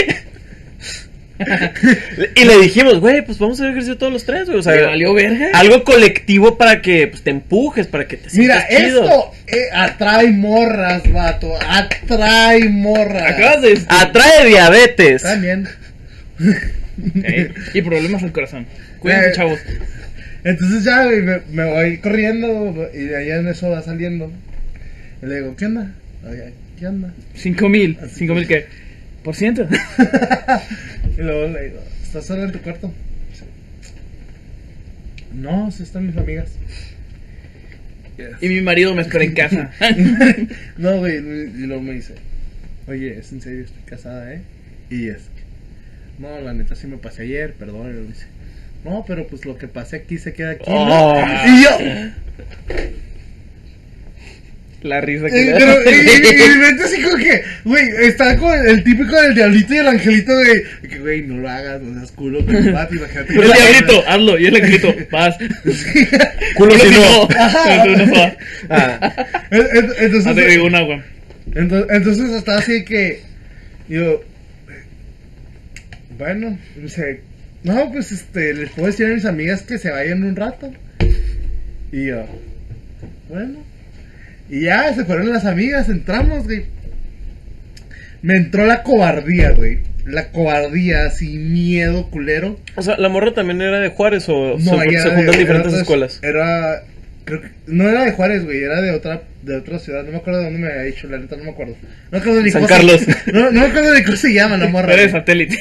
Y le dijimos, güey, pues vamos a hacer ejercicio todos los tres, güey. O sea, ¿Me valió verga? algo colectivo para que pues, te empujes, para que te Mira, sientas chido. esto eh, atrae morras, vato, atrae morras. Acabas de decir. Atrae diabetes. También. Y problemas al corazón. Cuídense, Eh, chavos. Entonces ya, güey, me, me voy corriendo y de allá en eso va saliendo. Y le digo, ¿qué onda? Oye, ¿qué onda? Cinco mil. Cinco mil qué? ¿Por ciento? [laughs] y luego le digo, ¿estás sola en tu cuarto? No, sí están mis amigas. y mi marido me espera en casa. [laughs] no, güey, y luego me dice, oye, es en serio, estoy casada, ¿eh? Y es, no, la neta sí me pasé ayer, perdón. Y luego dice, no, pero pues lo que pasé aquí se queda aquí. ¿no?" Oh. Y yo, La risa que Eh, pero, y, y- así como que, güey, está con el típico del diablito y el angelito, güey. Que, güey, no lo hagas, no seas culo, el vato, imagínate. El diablito, hazlo. Y el angelito, vas. Sí. Culo si no. Ajá. No. Ah. Entonces, Hazte digo un agua. entonces, entonces estaba así que, yo, bueno, dice, no, pues este, les puedo decir a mis amigas que se vayan un rato. Y yo, bueno. Y ya, se fueron las amigas, entramos, güey. Me entró la cobardía, güey. La cobardía, así, miedo culero. O sea, ¿la morra también era de Juárez o No, se, se juntan de- diferentes escuelas? Era, creo que, no era de Juárez, güey, era de otra, de otra ciudad. No me acuerdo de dónde me había dicho, la neta, no me acuerdo. No me acuerdo ni San cómo Carlos. Se, [laughs] no, no me acuerdo ni cómo se llama la [laughs] morra. Era de satélite.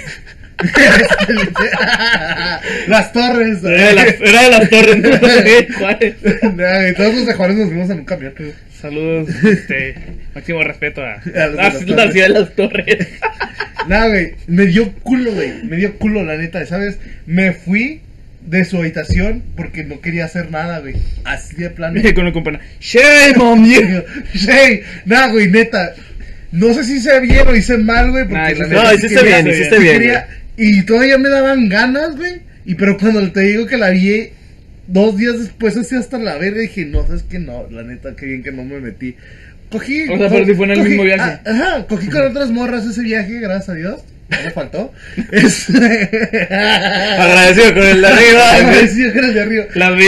[laughs] las torres. Era de las, era de las torres. [laughs] [laughs] ¿no? Ay, Todos los de Juárez nos vimos en un camión. Saludos, este, máximo respeto a, A los de a las la ciudad de las torres. Nada, güey, me dio culo, güey. Me dio culo, la neta, ¿sabes? Me fui de su habitación porque no quería hacer nada, güey. Así de plano. Con el compañero. Shame on you. Nada, güey, neta. No sé si hice bien o hice mal, güey. porque Nah, No, hiciste bien, hiciste bien, quería- Y todavía me daban ganas, güey. Y pero cuando te digo que la vi dos días después, así hasta la verga, dije, no, sabes que no, la neta, qué bien que no me metí. Cogí. O sea, pero si fue en el cogí- mismo viaje. ah, ajá, cogí con otras morras ese viaje, gracias a Dios. No me faltó. [laughs] Es- Agradecido con el de arriba. Agradecido con el de arriba. Las [laughs] vi.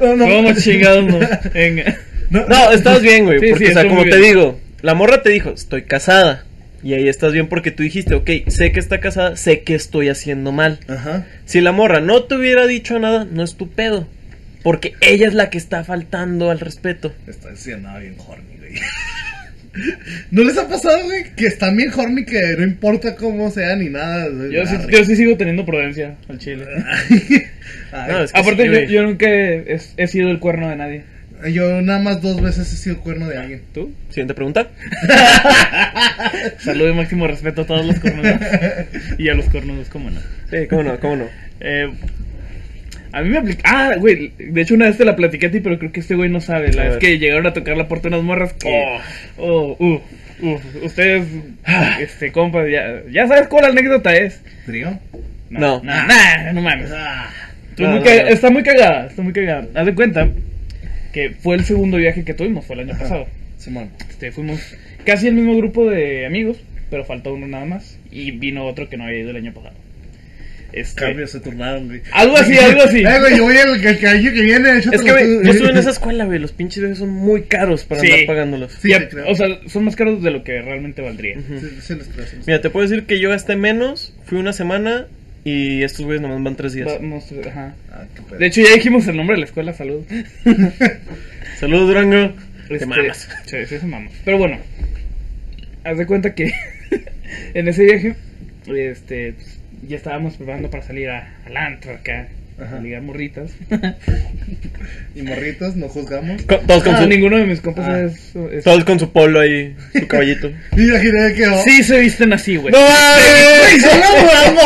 No, no. ¿Cómo chingados no? [laughs] Venga. No, No, estás bien, güey. Sí, porque, sí, o sea, como te digo, la morra te dijo, estoy casada. Y ahí estás bien porque tú dijiste, ok, sé que está casada, sé que estoy haciendo mal. Ajá. Si la morra no te hubiera dicho nada, no es tu pedo. Porque ella es la que está faltando al respeto. Estoy haciendo nada bien horny, güey. [laughs] ¿No les ha pasado, güey? Que están bien horny que no importa cómo sea ni nada. Yo sí, Arre. yo sí sigo teniendo prudencia al chile. [laughs] Ay, No, es que Aparte, sí, yo, nunca he, he sido el cuerno de nadie. Yo nada más dos veces he sido cuerno de alguien. ¿Tú? Siguiente pregunta. [laughs] Salud y máximo respeto a todos los cornudos. y a los cornudos, cómo no. Sí, cómo no, cómo no. Eh, a mí me aplica. Ah, güey. De hecho, una vez te la platiqué a ti, pero creo que este güey no sabe. La A vez ver. que llegaron a tocar la puerta unas morras que. Oh, uh, uh, ustedes, este, compas, ya, ya sabes cuál anécdota es. ¿Trío? No. no, nah, no mames. Ah, Estoy No, muy no, caga- no. Está muy cagada, está muy cagada. Haz de cuenta que fue el segundo viaje que tuvimos, fue el año Ajá. pasado. Simón. Este, fuimos casi el mismo grupo de amigos, pero faltó uno nada más. Y vino otro que no había ido el año pasado. Este, Cambios se turnaron, güey. Algo así, algo así. [laughs] Eh, güey, yo voy al el, año que viene. Es que, güey, tú. yo estuve en [laughs] esa escuela, güey. Los pinches viajes son muy caros para Sí. andar pagándolos. Sí, o sea, son más caros de lo que realmente valdría. Sí creo, Mira, te puedo decir que yo gasté menos, fui una semana y estos güeyes nomás van tres días. Vamos, ajá. Ah, qué. De hecho, ya dijimos el nombre de la escuela, salud. [laughs] Saludos, Durango. Este, Te mamas. Sí, sí, se mamas. Pero bueno, haz de cuenta que [laughs] en ese viaje, este, pues, ya estábamos preparando para salir a, al antro acá, Ajá. a ligar morritas. [laughs] Y morritos, no juzgamos. Todos, con Ah, su, ninguno de mis compas Ah. es, es- todos con su polo ahí, su caballito. [laughs] Imaginé que. oh, Sí se visten así, güey. ¡No Güey, son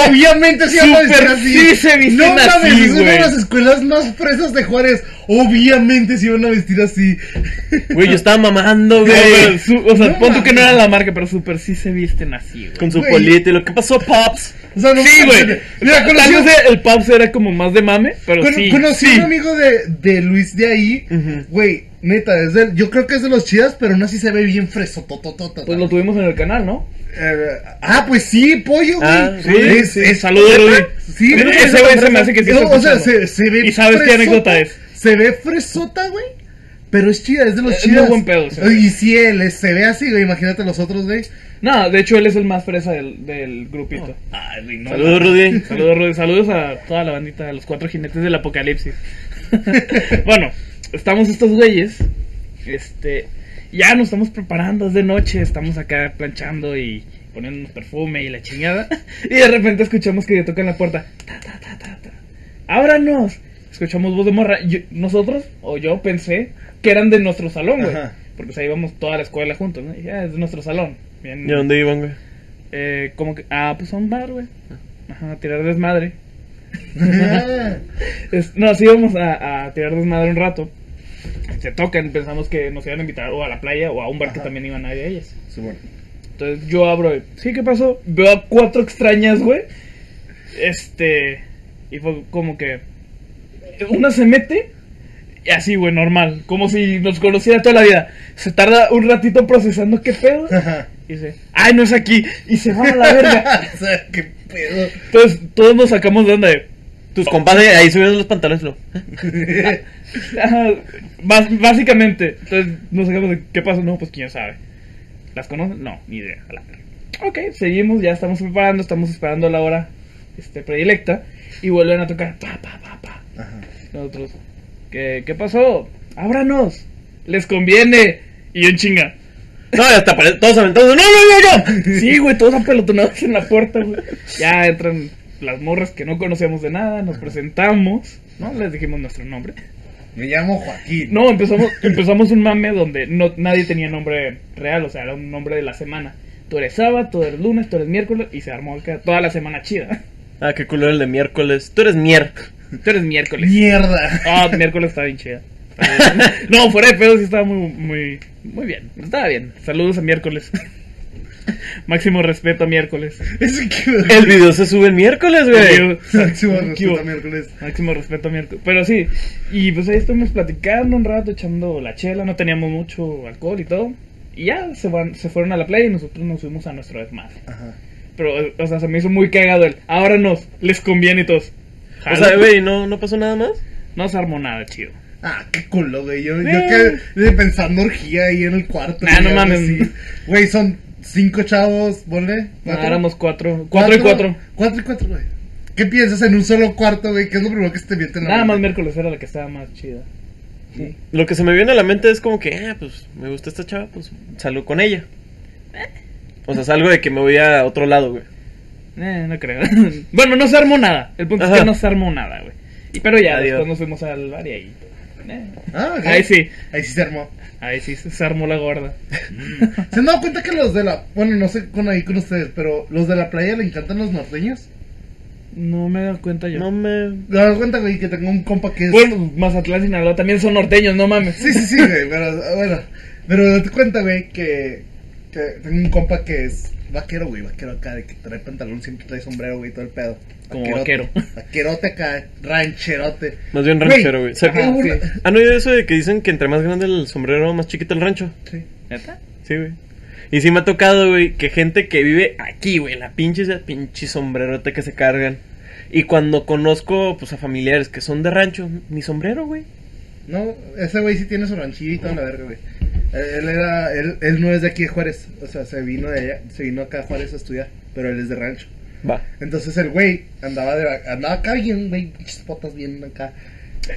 obviamente se van a vestir así. sí se visten no mames, así, es una de las escuelas más fresas de Juárez. Obviamente se iban a vestir así. Güey, yo estaba mamando, güey. su- o sea, No pon tú que no era la marca, pero súper sí se visten así, güey. Con su Güey. polito y lo que pasó, Pops. O sea, no Sí, güey. Mira, Tal conocí, vez el Pops era como más de mame, pero sí. conocí sí. a un amigo de, de Luis de ahí. Ujú. Güey, neta, es de- yo creo que es de los chidas, pero aún así se ve bien freso. tototota. Pues lo tuvimos en el canal, ¿no? Eh, ah, pues sí, pollo, güey. Ah, Sí, Es- sí. es- Saludos, Rudy. Sí, Ese güey, ese güey se me hace que sí No, O sea, se, se ve ¿Y sabes qué anécdota es? Se ve fresota, güey. Pero es chida, es de los Es chidas. buen pedo, sí. Y si él es- se ve así, güey, imagínate los otros, güey. No, de hecho él es el más fresa del, del grupito. Ay, güey, no, Saludos. Rudy. [laughs] Saludos, Rudy. Saludos a toda la bandita, a los cuatro jinetes del apocalipsis. [laughs] bueno, estamos estos güeyes. Este. Ya nos estamos preparando, es de noche, estamos acá planchando y poniéndonos perfume y la chingada. [laughs] Y de repente escuchamos que tocan la puerta. Ta, ta, ta, ta, ta. ¡Ábranos! Escuchamos voz de morra. Yo- nosotros, o yo pensé que eran de nuestro salón, güey. Porque o sea, íbamos toda la escuela juntos, ¿no? Y ya, es de nuestro salón. Bien, ¿Y a dónde iban, güey? eh, como que, ah, pues a un bar, güey. Ajá, a tirar desmadre. Ah, [laughs] Es- no, sí íbamos a, a tirar desmadre un rato. Se tocan, pensamos que nos iban a invitar o a la playa o a un bar que también iban a ir ellas. sí, bueno. Entonces yo abro, y, sí, ¿qué pasó? Veo a cuatro extrañas, güey. Este, y fue como que una se mete y así, güey, normal, como si nos conociera toda la vida. Se tarda un ratito procesando qué pedo. Ajá. Y dice, ay, no es aquí. Y se va a la verga. [laughs] o sea, qué pedo. Entonces todos nos sacamos de onda de, Tus compadres ahí subieron los pantalones, lo. [laughs] Ajá, básicamente. Entonces nos sacamos de qué pasó. No, pues quién sabe. ¿Las conocen? No, ni idea. a la. Ok, seguimos, ya estamos preparando, estamos esperando la hora este, predilecta. Y vuelven a tocar. Pa, pa, pa, pa. Ajá. Nosotros, ¿qué, qué pasó? Ábranos. Les conviene. Y yo en chinga. No, ya pare- todos aventados. ¡No, no, no, no! [laughs] Sí, güey, todos apelotonados en la puerta, güey. Ya entran las morras que no conocíamos de nada, nos presentamos, ¿no? Les dijimos nuestro nombre. Me llamo Joaquín. No, empezamos, empezamos un mame donde no, nadie tenía nombre real, o sea, era un nombre de la semana. Tú eres sábado, tú eres lunes, tú eres miércoles, y se armó acá toda la semana chida. Ah, qué culero el de miércoles. Tú eres mier. Tú eres miércoles. Mierda. Ah, miércoles está bien chida. [laughs] No, fuera de pedo sí estaba muy, muy, muy bien. Estaba bien. Saludos a miércoles. Máximo respeto a miércoles. El video se sube el miércoles, güey. [laughs] Máximo ¿Qué respeto a miércoles. Máximo respeto a miércoles. Pero sí, y pues ahí estuvimos platicando un rato, echando la chela, no teníamos mucho alcohol y todo. Y ya se, van, se fueron a la playa y nosotros nos fuimos a nuestro desmadre. Ajá. Pero, o sea, se me hizo muy cagado el. Ahora nos, les conviene y todos. O sea, güey, ¿no, ¿no pasó nada más? No se armó nada chido. Ah, qué culo, güey. Yo, yo Eh. quedé pensando orgía ahí en el cuarto. Nah, no mames. así. Güey, son cinco chavos, ¿vale? No, éramos cuatro. Cuatro y cuatro. Cuatro y cuatro, güey. ¿Qué piensas en un solo cuarto, güey? ¿Qué es lo primero que se te viene en la Nada más miércoles era la que estaba más chida. Sí. Lo que se me viene a la mente es como que, ah, pues me gusta esta chava, pues salgo con ella. O sea, salgo de que me voy a otro lado, güey. Eh, no creo. [laughs] bueno, no se armó nada. El punto es que no se armó nada, güey. Pero ya, Adiós. después nos fuimos al bar y ahí. eh, Ah, ok. Ahí sí. Ahí sí se armó. Ahí sí se armó la gorda. [laughs] ¿Se han dado cuenta que los de la. Bueno, no sé con ahí con ustedes, pero los de la playa le encantan los norteños? No me he dado cuenta yo. No me. ¿Te das cuenta, güey, que tengo un compa que es. Bueno, Mazatlán, Sinaloa también son norteños, no mames. Sí, sí, sí, güey, pero bueno. Pero date cuenta, güey, que, que tengo un compa que es vaquero, güey, vaquero acá, de que trae pantalón, siempre trae sombrero, güey, todo el pedo. Como Vaquerote, [laughs] Vaquerote acá, rancherote. Más bien Güey, ranchero, güey. ¿Se- ajá, Ah, ok. ¿Han oído eso de que dicen que entre más grande el sombrero, más chiquito el rancho? Sí. ¿Neta? Sí, güey. Y sí me ha tocado, güey, que gente que vive aquí, güey, la pinche, esa pinche sombrerote que se cargan. Y cuando conozco, pues, a familiares que son de rancho, mi sombrero, güey. No, ese güey sí tiene su ranchillo y toda la verga, güey. Él, era, él, él no es de aquí de Juárez, o sea, se vino de allá, se vino acá a Juárez a estudiar, pero él es de rancho. Va. Entonces el güey andaba de, andaba acá bien, güey, pinches botas bien acá.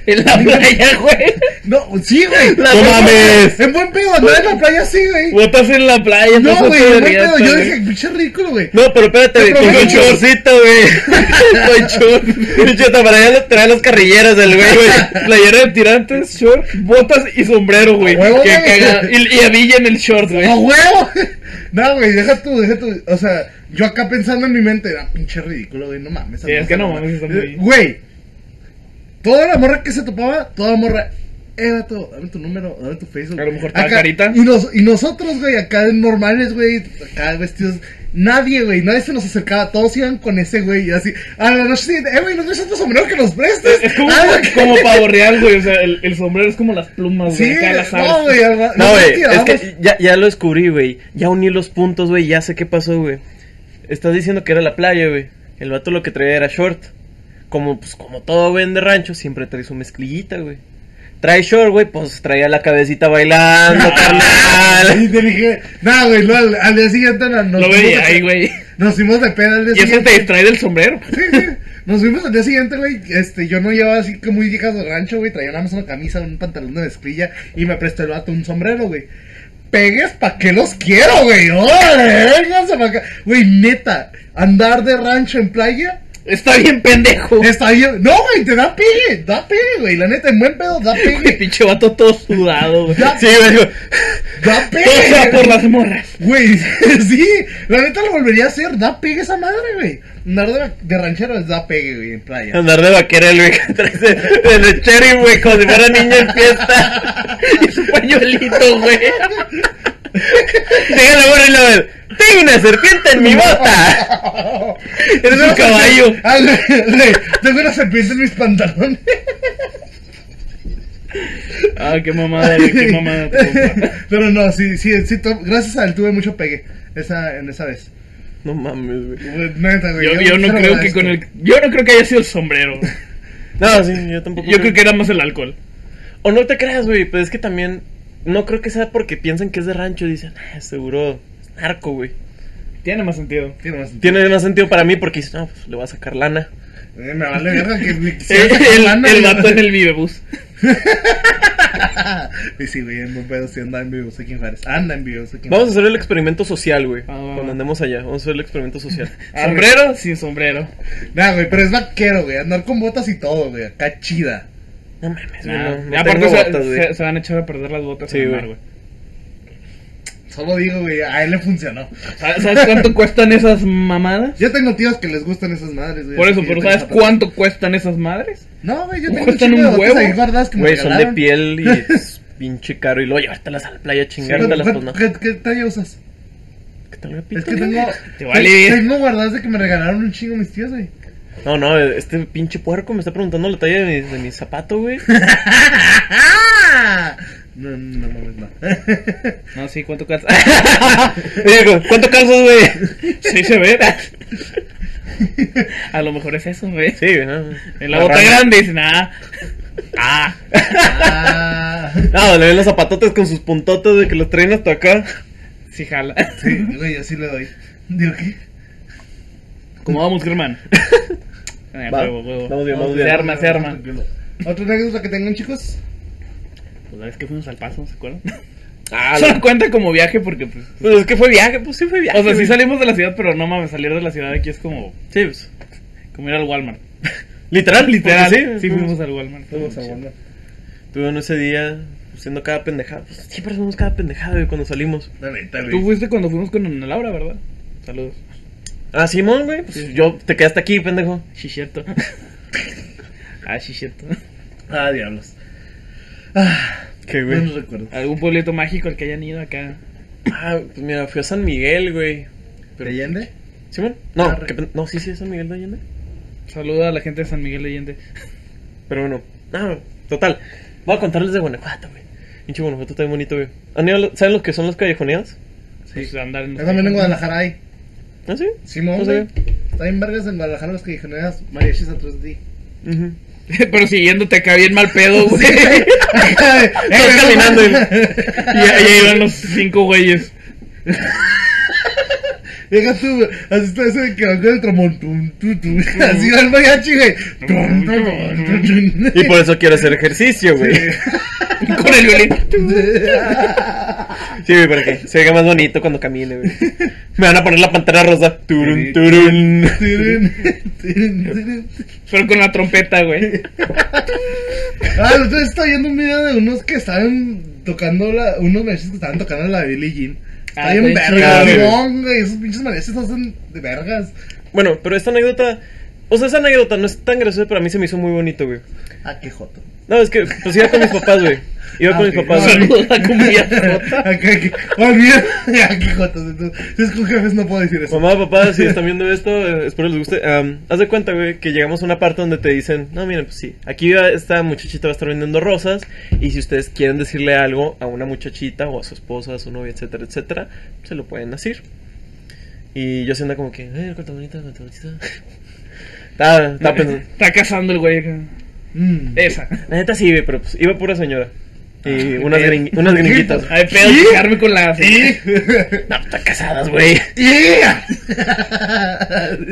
En la playa, güey. No, sí, güey. ¡No mames! En buen pedo, andaba en la playa así, güey. Botas en la playa, No, güey, en buen pedo. Yo dije, pinche ridículo, güey. No, pero espérate, güey, con no, un no. chorcito, güey. [laughs] Con short. Pinche para allá trae las carrilleras del güey, güey. Playera de tirantes, short, botas y sombrero, güey. A huevo, Qué güey. cagada. Y, y hebilla en el short, güey. ¡A huevo! No, güey, deja tú, deja tú. O sea, yo acá pensando en mi mente, era pinche ridículo, güey, no mames. Sí, es que no mames, Güey, toda la morra que se topaba, toda morra. Eh, vato, dame tu número, dame tu Facebook. A lo mejor estaba Acá- carita. Y, nos, y nosotros, güey, acá normales, güey, acá vestidos. Nadie, güey, nadie se nos acercaba. Todos iban con ese, güey, y así. A la noche siguiente, eh, güey, ¿no tienes otro sombrero que nos prestes? Es como, Ah, como pavo real, güey. O sea, el, el sombrero es como las plumas, Sí, güey. Acá las aves. no, güey, No, es que ya, ya lo descubrí, güey. Ya uní los puntos, güey. Ya sé qué pasó, güey. Estás diciendo que era la playa, güey. El vato lo que traía era short. Como, pues, como todo güey de rancho, siempre trae su mezclillita, güey. Trae short, güey, pues traía la cabecita bailando, [laughs] carnal. Y te dije, no, güey, no, al, al día siguiente no, nos, Lo veía de ahí, güey. nos fuimos de peda al día Y eso te siguiente. distrae del sombrero. Sí, sí. Nos fuimos al día siguiente, güey. Este, yo no llevaba así como muy viejas de rancho, güey. Traía nada más una camisa, un pantalón de mezclilla y me prestó el vato un sombrero, güey. Pegues pa' que los quiero, güey. Güey, neta, andar de rancho en playa Está bien pendejo. está bien. No, güey, te da pegue, da pegue, güey. La neta, en buen pedo, da Güey, pegue. pinche vato todo sudado, güey. Da, Sí, güey. da Todo [laughs] sea pegue. por las morras. Güey, [laughs] sí, la neta lo volvería a hacer, da pegue esa madre, güey. Andar de, de ranchero es da pegue, güey, en playa. Andar de vaquera, el güey, [laughs] que trae de, de lechero, güey, como si fuera niño en fiesta. Y su pañuelito, güey. Llega la morra y lo ve. Tengo una serpiente en mi bota. [laughs] Eres un caballo. Ah, Tengo una serpiente en mis pantalones. Ah, qué mamada, qué mamada. Pero no, sí, sí, sí, gracias a él tuve mucho pegue esa, en esa vez. No mames, güey. Neta, güey. Yo, yo no se lo creo que con el. Yo no creo que haya sido el sombrero. [laughs] No, sí, yo tampoco. Yo creo que era más el alcohol. O no te creas, güey, pues es que también. No creo que sea porque piensan que es de rancho. Dicen, ah, seguro es narco, güey. Tiene más sentido. Tiene más sentido. Tiene más sentido para mí porque dices, no, pues le voy a sacar lana. Eh, me vale verga que me [laughs] El, lana, el vato en el vivebus. [laughs] Y sí, güey, en buen pedo, sí anda en vivo, sé quién Juárez. Anda en vivo, sé quién Vamos a hacer el experimento social, güey. Ah. Cuando andemos allá, vamos a hacer el experimento social. [laughs] Ah, ¿Sombrero? Sin sombrero. Nah, güey, pero es vaquero, güey. Andar con botas y todo, güey. Acá chida. No mames, güey. Nah, no, no aparte se, botas, güey. se- se van a echar a perder las botas Sí, en el güey. mar, güey. Solo digo, güey, a él le funcionó. ¿Sabes cuánto [laughs] cuestan esas mamadas? Yo tengo tíos que les gustan esas madres, güey. Por eso, pero ¿sabes cuánto cuestan esas madres? No, güey, yo tengo un Cuestan huevo. ahí guardadas que me Güey, son de piel y [laughs] es pinche caro. Y luego llevártelas a la playa, chingártelas, ¿Qué, pues no. qué, qué talla usas? ¿Qué tal, Es que tengo. [laughs] Te vale. te- Tengo guardadas de que me regalaron un chingo mis tíos, güey. No, no, este pinche puerco me está preguntando la talla de mi, de mi zapato, güey. [laughs] No, no, no, no. No, [laughs] sí, ¿cuánto calza? Digo, [laughs] ¿cuánto calzas, güey? sí se ve. A lo mejor es eso, güey. Sí, güey. no. En la bota rama. grande dicen, ah. Ah. Ah, No, le ven los zapatotes con sus puntotes de que los traen hasta acá. Sí, jala. sí, güey, yo sí le doy. Digo, ¿qué? ¿Cómo vamos, Germán? Eh, Va, huevo, huevo. vamos bien, vamos bien. Se arma, se arma. ¿Otra anécdota que tengan, chicos? Pues la vez que fuimos al paso, ¿se acuerdan? [laughs] Ah, Solo la- cuenta como viaje porque, pues. Pues es que fue viaje, pues sí fue viaje. O sea, sí salimos de la ciudad, pero no mames, salir de la ciudad aquí es como, Sí, pues. como ir al Walmart. [laughs] Literal, Literal, porque sí, fuimos al Walmart. Fuimos a Walmart. Estuvieron ese día haciendo cada pendejada. Pues, siempre hacemos cada pendejada, güey, cuando salimos. La neta, güey. Tú fuiste cuando fuimos con Ana Laura, ¿verdad? Saludos. Ah, Simón, güey. Pues yo te quedaste aquí, pendejo. Sí, cierto. [laughs] ah, sí, cierto. Ah, diablos. Ah, ¿Qué, buenos recuerdos. ¿Algún pueblito mágico al que hayan ido acá? Ah, pues mira, fui a San Miguel, güey. ¿Pero Allende? ¿Simón? No, Ah, no, sí, sí, es San Miguel de Allende. Saluda a la gente de San Miguel de Allende. Pero bueno, ah, total. Voy a contarles de Guanajuato, güey. Pinche Guanajuato está bien bonito, güey. ¿Han ido a lo- ¿Saben lo que son las callejoneadas? Pues andar en los Yo también en Guadalajara hay. ¿Ah, sí? Simón, güey. Está bien vergas en Guadalajara los callejoneras mariachis atrás de ti. Ujú. [laughs] Pero siguiéndote acá bien mal pedo, güey. [laughs] Estás caminando y- ahí iban los cinco güeyes. [laughs] Llega tú, así está ese que va con el tum, tu. Así va el mariachi, güey. Y por eso quiero hacer ejercicio, güey. Con el violín. Sí, güey, para que se vea más bonito cuando camine, güey. Me van a poner la pantera rosa. Turun, turun. Turun, turun, turun. Pero con la trompeta, güey. Ah, el otro día estaba viendo un video de unos que estaban tocando la, unos mariachis que estaban tocando la Billie Jean. Está Ah, bien está bien güey. Esos pinches mariachis hacen de vergas. Bueno, pero esta anécdota. O sea, esa anécdota no es tan graciosa, pero a mí se me hizo muy bonito, güey. Ah, qué joto. No, es que pues iba con mis papás, güey. Iba Ah, con mis papás. Saludos a aquí. Olvida. [laughs] [laughs] Qué jotos. Entonces, si es con jefes, no puedo decir eso. Mamá, papá, si están [laughs] viendo esto, eh, espero les guste. Haz de cuenta, güey, que llegamos a una parte donde te dicen, no, miren, pues sí, aquí esta muchachita va a estar vendiendo rosas y si ustedes quieren decirle algo a una muchachita o a su esposa, a su novia, etcétera, etcétera, se lo pueden decir. Y yo siendo como que, eh, cuánta bonita, cuánta bonita. Estaba, estaba pensando. Está cazando el güey. Mm. Esa. La neta sí, güey, pero pues iba pura señora. Y Ah, unas, ¿qué? gring- unas gringuitas. Hay pedo ¿Sí? fijarme con la. ¿Y? [laughs] No, están casadas, güey. ¡Yeah! [laughs]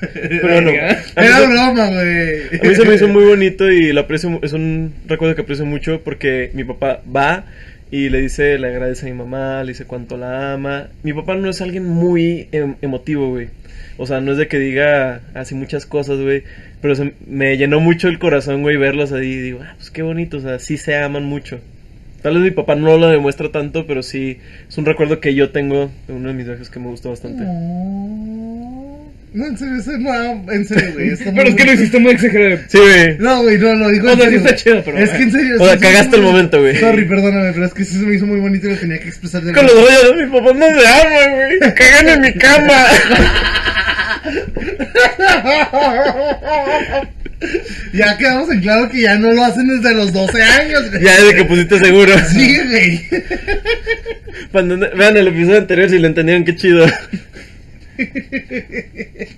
Pero no. Era broma, güey. A mí se me hizo muy [laughs] bonito y lo aprecio, es un recuerdo que aprecio mucho porque mi papá va y le dice, le agradece a mi mamá, le dice cuánto la ama. Mi papá no es alguien muy em- emotivo, güey. O sea, no es de que diga así muchas cosas, güey. Pero se- me llenó mucho el corazón, güey, verlos ahí. Y digo, ah, pues qué bonito, o sea, sí se aman mucho. Tal vez mi papá no lo demuestra tanto, pero sí es un recuerdo que yo tengo de uno de mis viajes que me gustó bastante. No, en serio, ese no, en serio, güey. [laughs] Pero es que lo hiciste muy exagerado. Sí, güey. No, güey, no, lo digo O en sea, sí serio. está chido, pero- Es que en serio. O sea, cagaste el momento, güey. Sorry, perdóname, pero es que sí se me hizo muy bonito y lo tenía que expresar de Con los rollos de mi papá no se aman, güey. Cagan en mi cama. [laughs] [laughs] Ya quedamos en claro que ya no lo hacen desde los 12 años, güey. Ya desde que pusiste seguro. Sí, güey. Cuando vean el episodio anterior si lo entendieron, qué chido.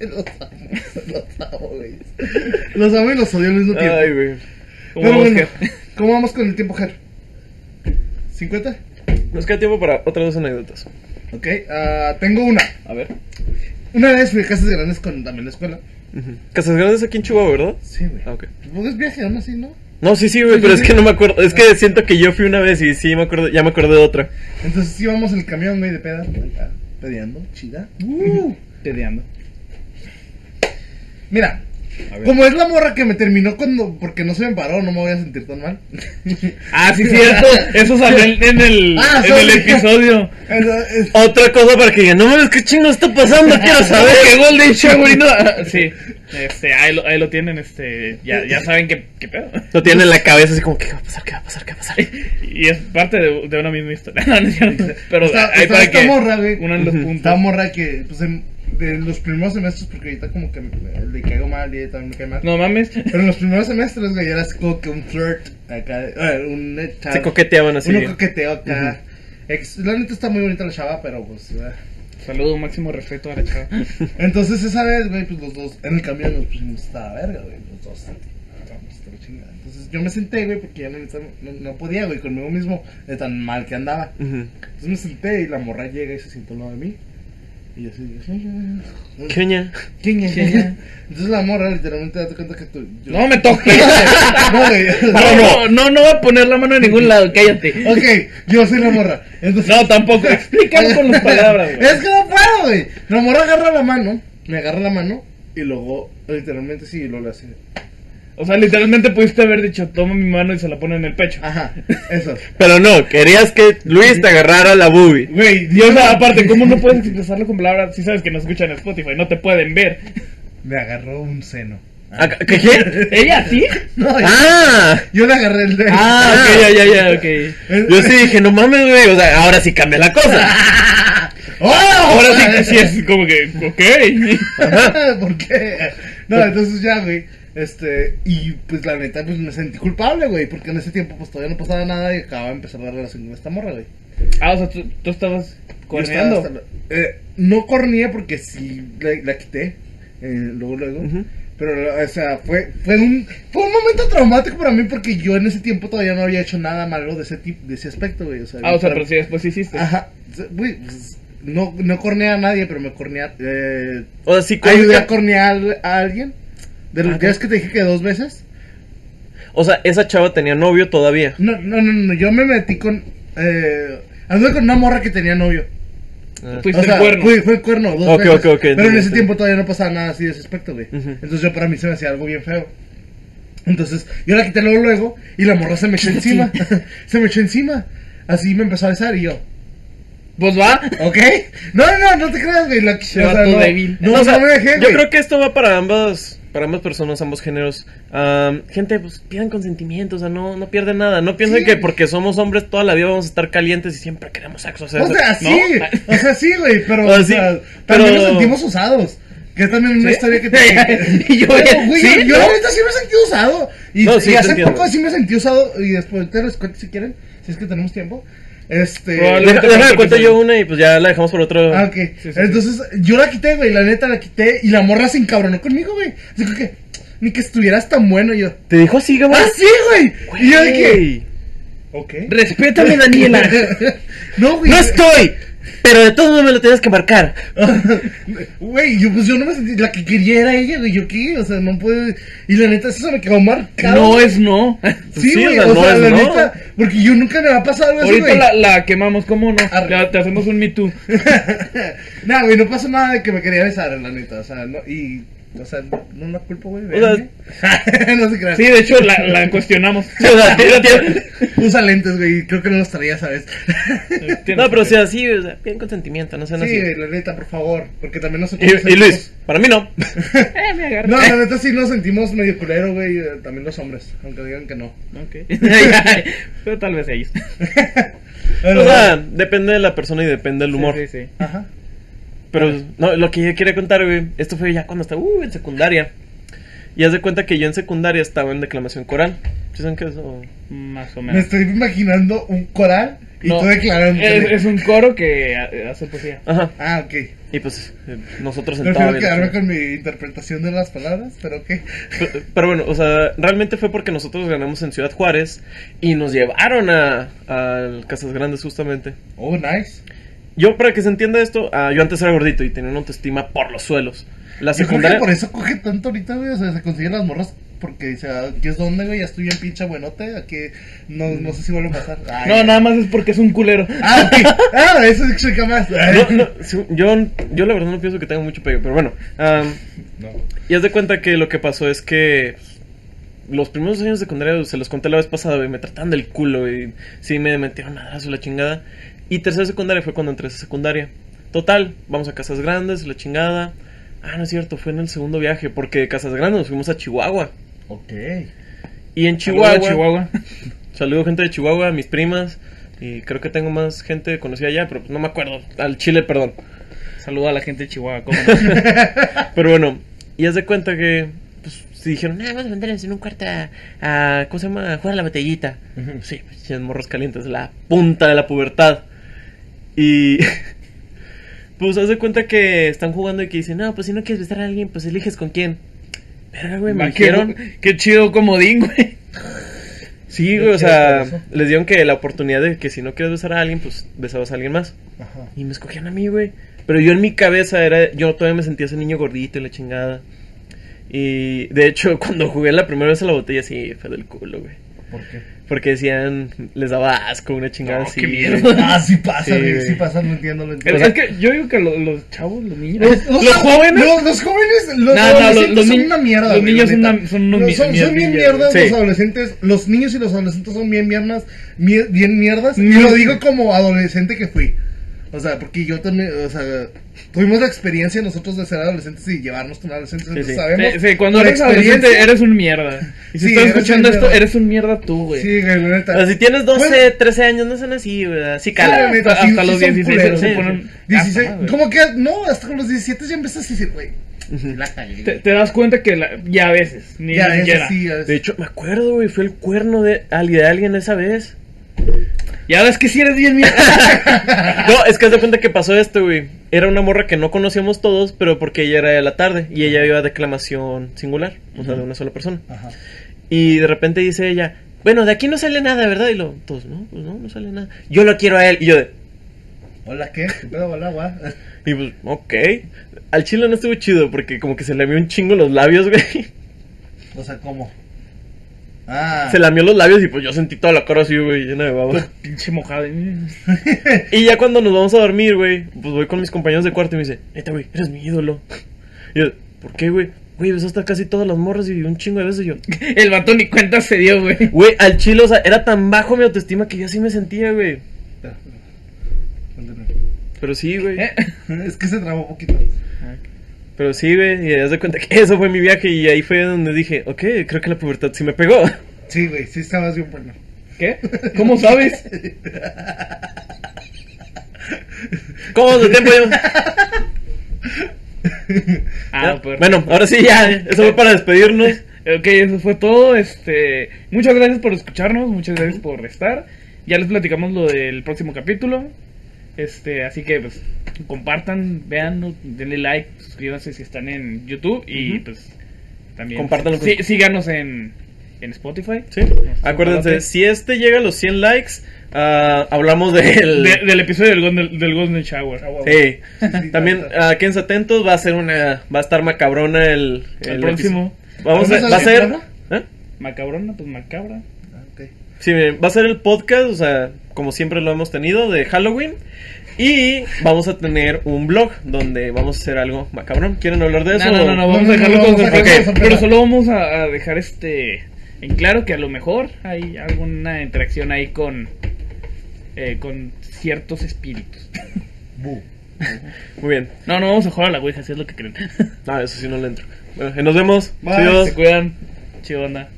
los amo, los amo, güey. Los amo y los odio al mismo tiempo. Ay, güey. Pero bueno, Oscar. ¿cómo vamos con el tiempo, Ger? ¿50? Nos queda tiempo para otras dos anécdotas. Ok, ah, tengo una. A ver. Una vez fui a casas grandes con también la escuela. Ujú. Casas Grandes aquí en Chihuahua, ¿verdad? Sí, güey. Ah, ok. Que es viaje aún así, ¿no? No, sí, sí, güey, Sí, pero es que no me acuerdo. Es que siento que yo fui una vez y sí me acuerdo, ya me acordé de otra. Entonces íbamos en el camión, güey, de peda. Pedeando, chida. Uh. [laughs] Pedeando. Mira. Como es la morra que me terminó cuando porque no se me paró, no me voy a sentir tan mal. [laughs] Ah, sí, cierto. Eso salió en, el, Ah, en el sorry. episodio. [laughs] Otra cosa para que digan, no mames, qué chingo está pasando, quiero [laughs] saber. ¿Qué Golden Shower? No, sí. Este, ahí lo, ahí lo tienen, este, ya, ya saben qué, qué pedo. Lo tienen en la cabeza así como, ¿qué va a pasar? ¿Qué va a pasar? ¿Qué va a pasar? Y es parte de, de una misma historia. No, no es cierto. Pero Está- ahí está para esta que morra, güey. unan los Ujú. puntos. Esta morra que, pues, en, de los primeros semestres, porque ahorita como que me- le caigo mal y también me cae mal. No mames. Pero en los primeros semestres, güey, era así como que un flirt acá, eh, un eh, chavo- Se coqueteaban así. Uno coqueteo acá. Ex- la neta está muy bonita la chava, pero pues. eh. Saludo, máximo respeto a la chava. [laughs] Entonces esa vez, güey, pues los dos en el camión nos pusimos hasta la verga, güey. Los dos estábamos hasta la chingada. Entonces yo me senté, güey, porque ya no, no, no podía, güey, conmigo mismo, de tan mal que andaba. Ujú. Entonces me senté y la morra llega y se sientó al lado de mí. Y yo así, ¿Qué. ¿Quién? Entonces la morra literalmente date cuenta que tú. yo- No me toques. [laughs] no, güey. No, no, no, no voy a poner la mano en ningún lado, cállate. Ok, yo soy la morra. Entonces, No, tampoco. [laughs] Explícalo con las palabras, güey. Es que no puedo, güey. La morra agarra la mano, me agarra la mano y luego, literalmente, sí, luego le hace. O sea, literalmente pudiste haber dicho, toma mi mano y se la pone en el pecho. Ajá, [laughs] eso. Pero no, querías que Luis te agarrara la boobie. Güey, Y o sea, aparte, ¿cómo no puedes expresarlo con palabras? Si sabes que no escuchan en Spotify, no te pueden ver. me agarró un seno. Ah, ¿Qué? qué? ¿Ella sí? No, yo, Ah, yo le agarré el dedo. Ah, ok, ya, ya, ya, ok. yo sí dije, no mames, güey. O sea, ahora sí cambia la cosa. [laughs] ¡Oh! Ahora sí que sí es como que, ok. [laughs] ¿Por qué? No, entonces ya, güey. Este, y pues la neta, pues me sentí culpable, güey, porque en ese tiempo pues todavía no pasaba nada y acababa de empezar la relación con esta morra, güey. Ah, o sea, tú, tú estabas estaba corneando. hasta eh, no corneé porque sí la, la quité, eh, luego, luego. Pero, o sea, fue, fue, un, fue un momento traumático para mí porque yo en ese tiempo todavía no había hecho nada malo de ese tipo, de ese aspecto, güey. O sea, Ah, o sea, para- pero sí después hiciste. Ajá, güey, pues, no, no corneé a nadie, pero me corneé, a- eh, O sea, sí, ayudé a cornear a alguien. De los Ah, días que te dije que dos veces. o sea, esa chava tenía novio todavía. No, no, no, no, yo me metí con, eh, anduve con una morra que tenía novio. Ah. Fuiste O sea, el cuerno. El cuerno, dos veces. Pero en ese tiempo todavía no pasaba nada así de ese aspecto, güey. Entonces yo para mí se me hacía algo bien feo. Entonces yo la quité luego, luego y la morra se me echó [laughs] encima. [laughs] se me echó encima. Así me empezó a besar y yo, Pues va. ¿ok? No, no, no, no te creas, güey. La, o Se sea, no, débil. No, o sea, no me dejé, yo güey. creo que esto va para ambas para ambas personas, ambos géneros. Am, gente, pues pidan consentimiento, o sea, no, no pierden nada. No piensen Sí. que porque somos hombres toda la vida vamos a estar calientes y siempre queremos sexo. O sea, O sea, ¿no? sí, o sea, sí, güey, pero, O sea, o sí, sea, pero- también nos sentimos usados. Que es también una ¿Sí? historia que [laughs] te... Y yo, Pero, güey, ¿sí? yo, yo la neta sí me sentí usado. Y, No, sí, y te hace poco sí me sentí usado. Y después te les cuento si quieren, si es que tenemos tiempo. Este... Probablemente. Deja- déjame Otro cuento yo una y pues ya la dejamos por otro. Ah, ok. Sí, sí, sí. Entonces, yo la quité, güey, la neta la quité. Y la morra se encabronó conmigo, güey. Así que, ni que estuvieras tan bueno. Y yo, ¿Te dijo así, Gabo? ¡ah, sí, güey! Y yo dije, Güey. ok. Respétame, Daniela. [laughs] no, güey. No estoy, pero de todos modos me lo tienes que marcar. [laughs] Güey, yo, pues yo no me sentí. La que quería era ella, güey. Yo qué, o sea, no puede. Y la neta, eso se me quedó marcado. No es no. Sí, [laughs] Sí, güey, o sea, no sea, es la no. neta. Porque yo nunca me va a pasar algo así, Ahorita güey. la, la quemamos, ¿cómo no? Ya te hacemos un Me Too. [laughs] nah, güey, no pasó nada de que me quería besar, la neta. O sea, no. Y. O sea, no la culpo, güey. O sea- [laughs] no se crean. Sí, de hecho, la, la cuestionamos. Sí, [laughs] o sea, [laughs] tiene- tiene- Usa lentes, güey. Creo que no los traía, ¿sabes? No, pero o sea, sí, o sea, piden consentimiento, no sean sí, así. güey, la neta, por favor. Porque también nosotros. Y, nos y Luis, para mí no. Eh, me agarré. No, la neta sí nos sentimos medio culero, güey. eh, También los hombres. Aunque digan que no. Ok. Pero tal vez ellos. O sea, depende de la persona y depende del humor. Sí, sí, sí. Ajá. Pero no, lo que yo quería contar, güey, esto fue ya cuando estaba uh, en secundaria. Y haz de cuenta que yo en secundaria estaba en declamación coral. ¿Sí saben qué es eso? Más o Me menos. estoy imaginando un coral y No, tú declarando. Es, es un coro que ha- hace poesía. Ajá. Ah, ok. Y pues eh, nosotros Prefiero sentábamos. quedarme con mi interpretación de las palabras, pero ok. Pero, pero bueno, o sea, realmente fue porque nosotros ganamos en Ciudad Juárez y nos llevaron a, a Casas Grandes justamente. Oh, nice. Yo, para que se entienda esto, ah, yo antes era gordito y tenía una autoestima por los suelos. La Yo creo que secundaria... por eso coge tanto ahorita, güey. O sea, se consiguen las morras porque dice, ah, aquí es donde, güey, ya estoy bien pinche buenote. Aquí no, no sé si vuelve a pasar. Ay, No, nada más es porque es un culero. Ah, ok. Ah, eso explica más. No, no, yo, yo la verdad no pienso que tenga mucho pegue, pero bueno. am, No. y haz de cuenta que lo que pasó es que los primeros años de secundaria, se los conté la vez pasada, güey, me trataban del culo y sí me metieron a la chingada. Y tercera secundaria fue cuando entré a secundaria. Total, vamos a Casas Grandes, la chingada. Ah, no es cierto, fue en el segundo viaje, porque de Casas Grandes nos fuimos a Chihuahua. Ok. Y en Chihuahua. Chihuahua, Chihuahua. [laughs] Saludo gente de Chihuahua, mis primas. Y creo que tengo más gente conocida allá, pero no me acuerdo. Al Chile, perdón. Saluda a la gente de Chihuahua. ¿cómo no? [laughs] Pero bueno, y haz de cuenta que, pues, si dijeron, ah, vamos a meternos en un cuarto a, a- ¿cómo se llama? A jugar a la botellita. Ujú. Sí, pues, morros calientes, la punta de la pubertad. Y, [laughs] pues, haz de cuenta que están jugando y que dicen, no, pues si no quieres besar a alguien, pues eliges con quién. Verga, güey, me qué, dijeron. [laughs] qué chido comodín, güey. Sí, güey, o sea, les dieron que la oportunidad de que si no quieres besar a alguien, pues besabas a alguien más. Ajá. Y me escogían a mí, güey. Pero yo en mi cabeza era, yo todavía me sentía ese niño gordito y la chingada. Y de hecho, [laughs] cuando jugué la primera vez a la botella, sí, fue del culo, güey. ¿Por qué? Porque decían, les daba asco una chingada No, así. qué mierda. [laughs] Ah, sí pasa, Sí, pasa, no entiendo, lo Pero entiendo. es que yo digo que lo- los chavos, los niños. Los, los- los jóvenes. Los, los jóvenes, los No, no, adolescentes los- los son una mierda. los niños una- son unos No, mi- son, son bien mierdas los adolescentes. Los niños y los adolescentes son bien mierdas. mie- Bien mierdas. Y lo digo como adolescente que fui. O sea, porque yo también, o sea, tuvimos la experiencia nosotros de ser adolescentes y llevarnos con adolescentes. entonces sí. sabemos. Sí, sí, cuando eres adolescente eres un mierda. Y si Sí, estás escuchando esto, mierda. eres un mierda tú, güey. Sí, güey, la neta. O sea, si tienes 12, Bueno. 13 años, no son así, güey. Sí, Sí, cala. la neta, hasta- sí- hasta sí los son 16 culeros, se sí. ponen- 16, Ajá, güey. ¿Cómo que? No, hasta con los 17 ya empiezas a decir, güey. La cagué. Te, te das cuenta que la- ya a veces, ni ya, ni siquiera. sí, ya ves. De hecho, me acuerdo, güey, fue el cuerno de, de alguien esa vez. Ya ves que si eres bien mierda. [laughs] No, es que haz de cuenta que pasó esto, güey. Era una morra que no conocíamos todos, pero porque ella era de la tarde y ella iba a declamación singular, o sea, de una sola persona. Ajá. Y de repente dice ella, bueno, de aquí no sale nada, ¿verdad? Y lo, todos, no, pues no, no sale nada. Yo lo quiero a él. Y yo de, Hola, ¿qué? ¿Qué pedo? Hola, guau. [laughs] y pues, ok. Al chile no estuvo chido porque como que se le lamió un chingo los labios, güey. O sea, ¿cómo? Ah. Se lamió los labios y pues yo sentí toda la cara así, güey, llena de baba. [laughs] Pinche mojado. [laughs] Y ya cuando nos vamos a dormir, güey, pues voy con mis compañeros de cuarto y me dice, neta, güey, eres mi ídolo. Y yo, ¿por qué, güey? Güey, besaste a casi todas las morras y un chingo de veces yo. [laughs] El vato ni cuenta se dio, güey. Güey, al chile, o sea, era tan bajo mi autoestima que yo así me sentía, güey. Pero sí, güey. ¿Eh? Es que se trabó un poquito. Pero sí, güey, y haz de cuenta que [laughs] eso fue mi viaje y ahí fue donde dije, ok, creo que la pubertad sí me pegó. Sí, güey, sí estabas bien bueno. ¿Qué? ¿Cómo sabes? ¿Cómo de tiempo yo? Ah, Ya, pues. Bueno, ahora sí ya, eso fue para despedirnos. Ok, eso fue todo. Este, muchas gracias por escucharnos, muchas gracias por estar. Ya les platicamos lo del próximo capítulo. Este, así que pues compartan, vean, denle like, suscríbanse si están en YouTube y pues también Compártanlo con- sí, síganos en, en Spotify. Sí, acuérdense, si este llega a los 100 likes, ah, hablamos del... De- del episodio del Golden, del Golden Shower. Ah. Sí, sí, también ah, quédense atentos, va a ser una, va a estar macabrona el, El próximo. episodio. Vamos a, ¿Vamos a va a ser? ¿eh? Macabrona, pues macabra. Sí, miren, va a ser el podcast, o sea, como siempre lo hemos tenido, de Halloween. Y vamos a tener un blog donde vamos a hacer algo macabrón. ¿Quieren hablar de eso? No, no, no, no, vamos No, a dejarlo no, con vamos a sorpresa. dejarlo Ok, con Pero solo vamos a, a dejar este en claro que a lo mejor hay alguna interacción ahí con eh, con ciertos espíritus. [laughs] Muy bien. No, no vamos a jugar a la Ouija, si es lo que creen. Ah, eso sí no le entro. Bueno, nos vemos. Bye. Adiós. Se cuidan. Chido, onda.